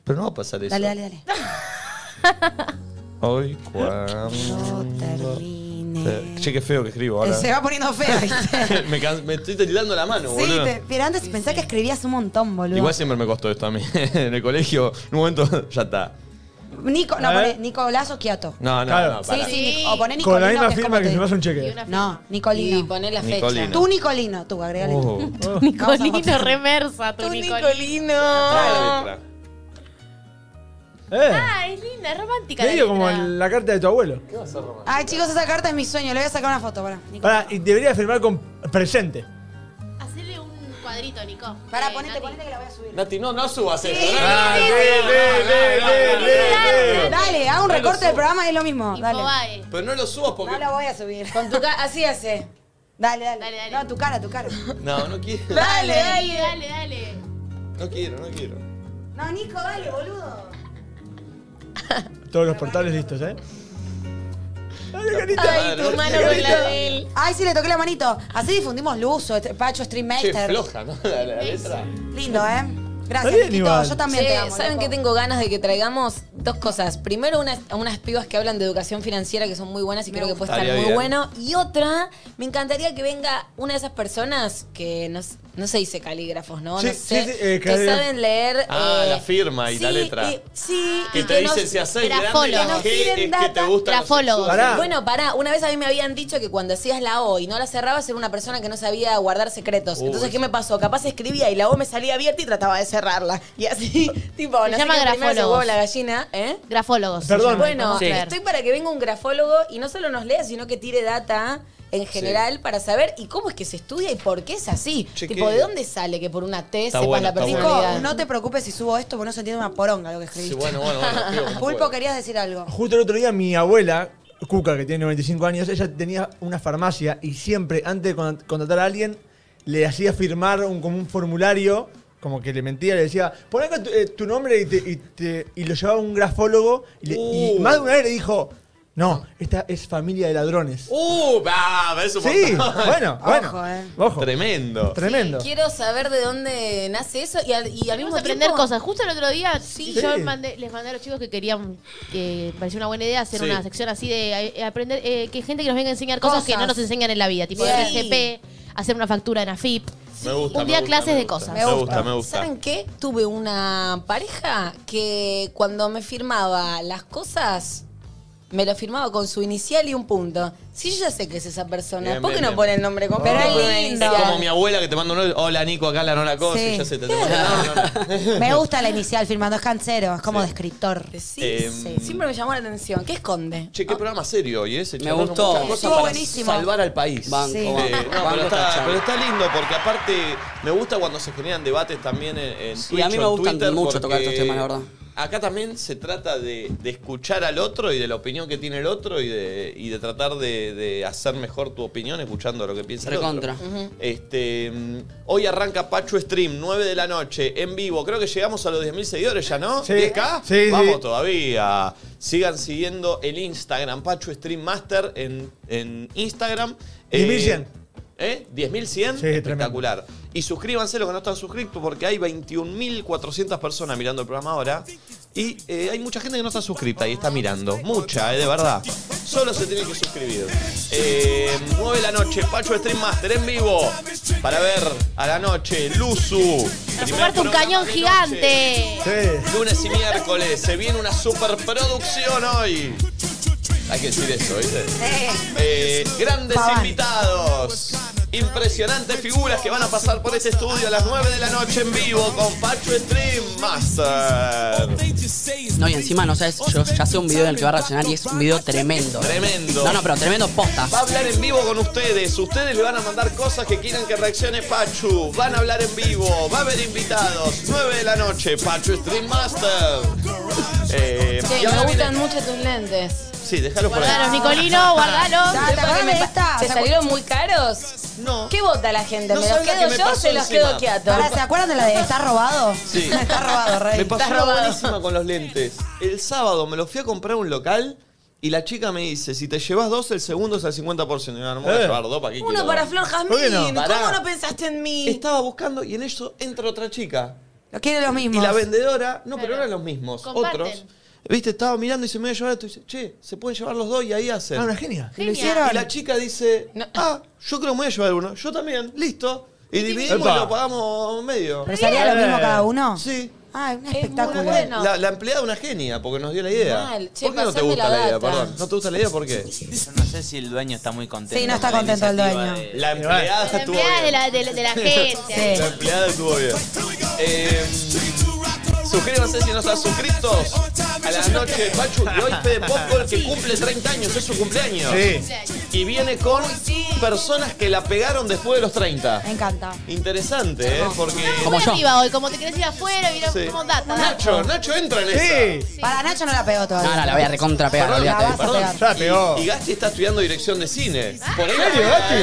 Pero no va a pasar eso. Dale, dale, dale. Hoy cuando. No termine. te- Che, qué feo que escribo ahora. Se va poniendo feo, ¿viste? me, can- me estoy tirando la mano, sí, boludo. te- pero antes pensé que escribías un montón, boludo. Igual siempre me costó esto a mí. en el colegio, en un momento, ya está. Nico, no, poné Nicolás o Quiato. No, no, Claro. no, Sí, para. sí, Nic- o poné Con la Nicolino. misma que es firma como que te- se me hace un Y cheque. No, Y Nicolino. poner la fecha. Nicolino. Tú, Nicolino, tú, agregale. Oh. Nicolino, remersa tu Tu Nicolino. Nicolino. La letra. ¿Eh? Ah, es linda, es romántica. la Medio como letra. la carta de tu abuelo. Ay, chicos, esa carta es mi sueño. Le voy a sacar una foto, para. Pará, y debería firmar con presente. Cuadrito, Nico. Pará, Eh, ponete, ponete que la voy a subir. Nati, no, no subas lee, lee, lee, lee. Dale, hago un recorte del programa y es lo mismo. Dale. Pero no lo subas porque. No lo voy a subir. Con tu cara, así hace. Dale, dale. Dale, dale. No, tu cara, tu cara. No, no quiero. Dale, Dale, dale. dale, dale. No quiero, no quiero. No, Nico, dale, boludo. Todos los portales listos, ¿eh? Ay, tu mano con la de él. Ay, sí, le toqué la manito. Así difundimos luz, este, Pacho, Che, Streammeister. floja, ¿no? La, la letra. Lindo, ¿eh? Gracias, Está bien, Niquito. igual. Yo también Che, te amo. ¿Saben loco. qué tengo ganas de que traigamos? Dos cosas. Primero, unas, unas pibas que hablan de educación financiera que son muy buenas y creo que puede estar muy bien. bueno. Y otra, me encantaría que venga una de esas personas que no, no se dice calígrafos, ¿no? Sí, no sé, sí, sí, eh, que saben leer. Ah, eh, la firma y la letra. y- sí, Que y te dicen si haces grande que te sexuales. Pará. Bueno, pará, una vez a mí me habían dicho que cuando hacías la O y no la cerrabas era una persona que no sabía guardar secretos. Uy. Entonces, ¿qué me pasó? Capaz escribía y la O me salía abierta y trataba de cerrarla. Y así, tipo, Se no llama sé se grafólogos. huevo la gallina, ¿eh? Grafólogos. Perdón. Bueno, estoy para que venga un grafólogo y no solo nos lea, sino que tire data en general para saber y cómo es que se estudia y por qué es así. Tipo, ¿de dónde sale que por una T Está sepas bueno, la personalidad? No te preocupes si subo esto, porque no se entiende una poronga lo que Sí, escribiste. bueno, bueno, bueno. escribo como Pulpo, querías decir algo. Justo el otro día mi abuela, Cuca, que tiene 95 años, ella tenía una farmacia y siempre, antes de con- contratar a alguien, le hacía firmar un, como un formulario, como que le mentía, le decía, pon acá tu, eh, tu nombre y, te- y te- y lo llevaba a un grafólogo y, le- y Uh. más de una vez le dijo, No, esta es familia de ladrones. ¡Uh! va, eso Sí, bueno, bueno. Ojo, eh. Ojo. Tremendo. Tremendo. Quiero saber de dónde nace eso y al, y al mismo aprender tiempo- cosas. Justo el otro día Sí. yo mandé- les mandé a los chicos que querían, que pareció una buena idea hacer Sí. una sección así de eh, aprender, eh, que gente que nos venga a enseñar cosas, que no nos enseñan en la vida, tipo. RCP, hacer una factura en AFIP. Me gusta. Un me día gusta, clases me de gusta. cosas. Me Me gusta, me gusta. ¿Saben qué? Tuve una pareja que cuando me firmaba las cosas, me lo firmaba con su inicial y un punto. Si yo ya sé que es esa persona, Bien, ¿por qué bien, no bien. pone el nombre completo? Pero es Pone una lindo. Es inicial? como mi abuela que te manda un hola Nico, acá la no la cosa, Sí. y ya se te, te manda- no, no, no. Me gusta la inicial filmando, es cancero, es como Sí. de escritor. Sí, Em, sí. Siempre me llamó la atención. ¿Qué esconde? Che, qué programa serio hoy, ¿eh? Se Me gustó. Estuvo buenísimo. salvar al país. Banco, Sí. banco. Eh, no, Banco pero, está, charla. pero está lindo porque aparte me gusta cuando se generan debates también en, en Sí, Twitch a mí me o en gustan Twitter mucho tocar porque estos temas, la verdad. Acá también se trata de, de escuchar al otro y de la opinión que tiene el otro y de, y de tratar de, de hacer mejor tu opinión escuchando lo que piensa Recontra. el otro. Este, mm, hoy arranca Pachu Stream, 9 de la noche, en vivo. Creo que llegamos a los 10.000 seguidores ya, ¿no? Sí. ¿10K? Sí, sí. Vamos todavía. Sigan siguiendo el Instagram, Pachu Stream Master en, en Instagram. 10.100. ¿Eh? 10.100. Sí, Espectacular. Y suscríbanse los que no están suscritos porque hay 21.400 personas mirando el programa ahora. Y eh, hay mucha gente que no está suscrita y está mirando. Mucha, eh, de verdad. Solo se tiene que suscribir. Eh, 9 de la noche, Pacho Stream Master en vivo. Para ver a la noche, Luzu. Para un cañón gigante. Sí. Lunes y miércoles, se viene una superproducción hoy. Hay que decir eso, ¿viste? Eh, grandes invitados. Impresionantes figuras que van a pasar por este estudio a las 9 de la noche en vivo con Pacho Stream Master. No, y encima, no sabes, yo ya sé un video en el que va a reaccionar y es un video tremendo. Tremendo. No, no, pero tremendo posta. Va a hablar en vivo con ustedes. Ustedes le van a mandar cosas que quieran que reaccione Pachu. Van a hablar en vivo. Va a haber invitados. 9 de la noche, Pachu Stream Master. Eh, ahora me viene- gustan mucho tus lentes. Sí, déjalo por ahí. Guardalos, Nicolino, guardalos. ¿Te acordás de esta? ¿Te ¿Se salieron muy caros? No. ¿Qué vota la gente? No ¿Me los la quedo que me yo o pasó se los encima. quedo quieto? Ahora, ¿se acuerdan de la de está robado? Sí. está robado, rey. Me pasó una robado. buenísima con los lentes. El sábado me los fui a comprar a un local y la chica me dice, si te llevas dos, el segundo es al 50%. Y me voy a Eh. llevar dos, ¿para qué Uno quiero para dos? Flor. ¿Por qué no? ¿Cómo Pará. no pensaste en mí? Estaba buscando y en eso entra otra chica. Lo quieren los mismos. Y la vendedora, no, pero eran los mismos, Comparten. otros. Viste, estaba mirando y se me iba a llevar esto y dice, che, se pueden llevar los dos y ahí hacen. Ah, una genia. ¿Y lo Genial. hicieron? Y la chica dice, No. ah, yo creo que me voy a llevar uno. Yo también, listo. Y dividimos Epa. y lo pagamos medio. ¿Pero salía lo mismo cada uno? Sí. Ah, es un Es muy espectáculo. bueno. La, la empleada una genia, porque nos dio la idea. Mal. Che, ¿Por qué no te pasame gusta la la, idea? data. Perdón. ¿No te gusta la idea? ¿Por qué? Yo no sé si el dueño está muy contento. Sí, no está con la contento el iniciativa dueño. de- La empleada La estuvo empleada de bien. la, de, la- de la agencia. Sí. La empleada estuvo bien. Eh, suscríbanse si no están suscritos. A la noche, Pachu. Y hoy Fede Popcorn que cumple 30 años, es su cumpleaños. Sí. Y viene con personas que la pegaron después de los 30. Me encanta. Interesante, ¿eh? Porque. Como Muy yo. arriba hoy, como te querés ir afuera, vieron Sí. como data. Nacho, Nacho entra en esa. Sí. Para Nacho no la pegó todavía. No, no, la voy a recontra pegar, Perdón, olvídate. vas a perdón. pegar. Ya la pegó. Y, y Gasti está estudiando dirección de cine. Por ahí ¿En serio, la- Gasti?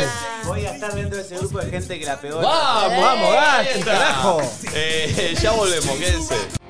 Voy a estar dentro de ese grupo de gente que la pegó. ¡Vamos! Vamos, está. carajo. Eh, ya volvemos, quédense.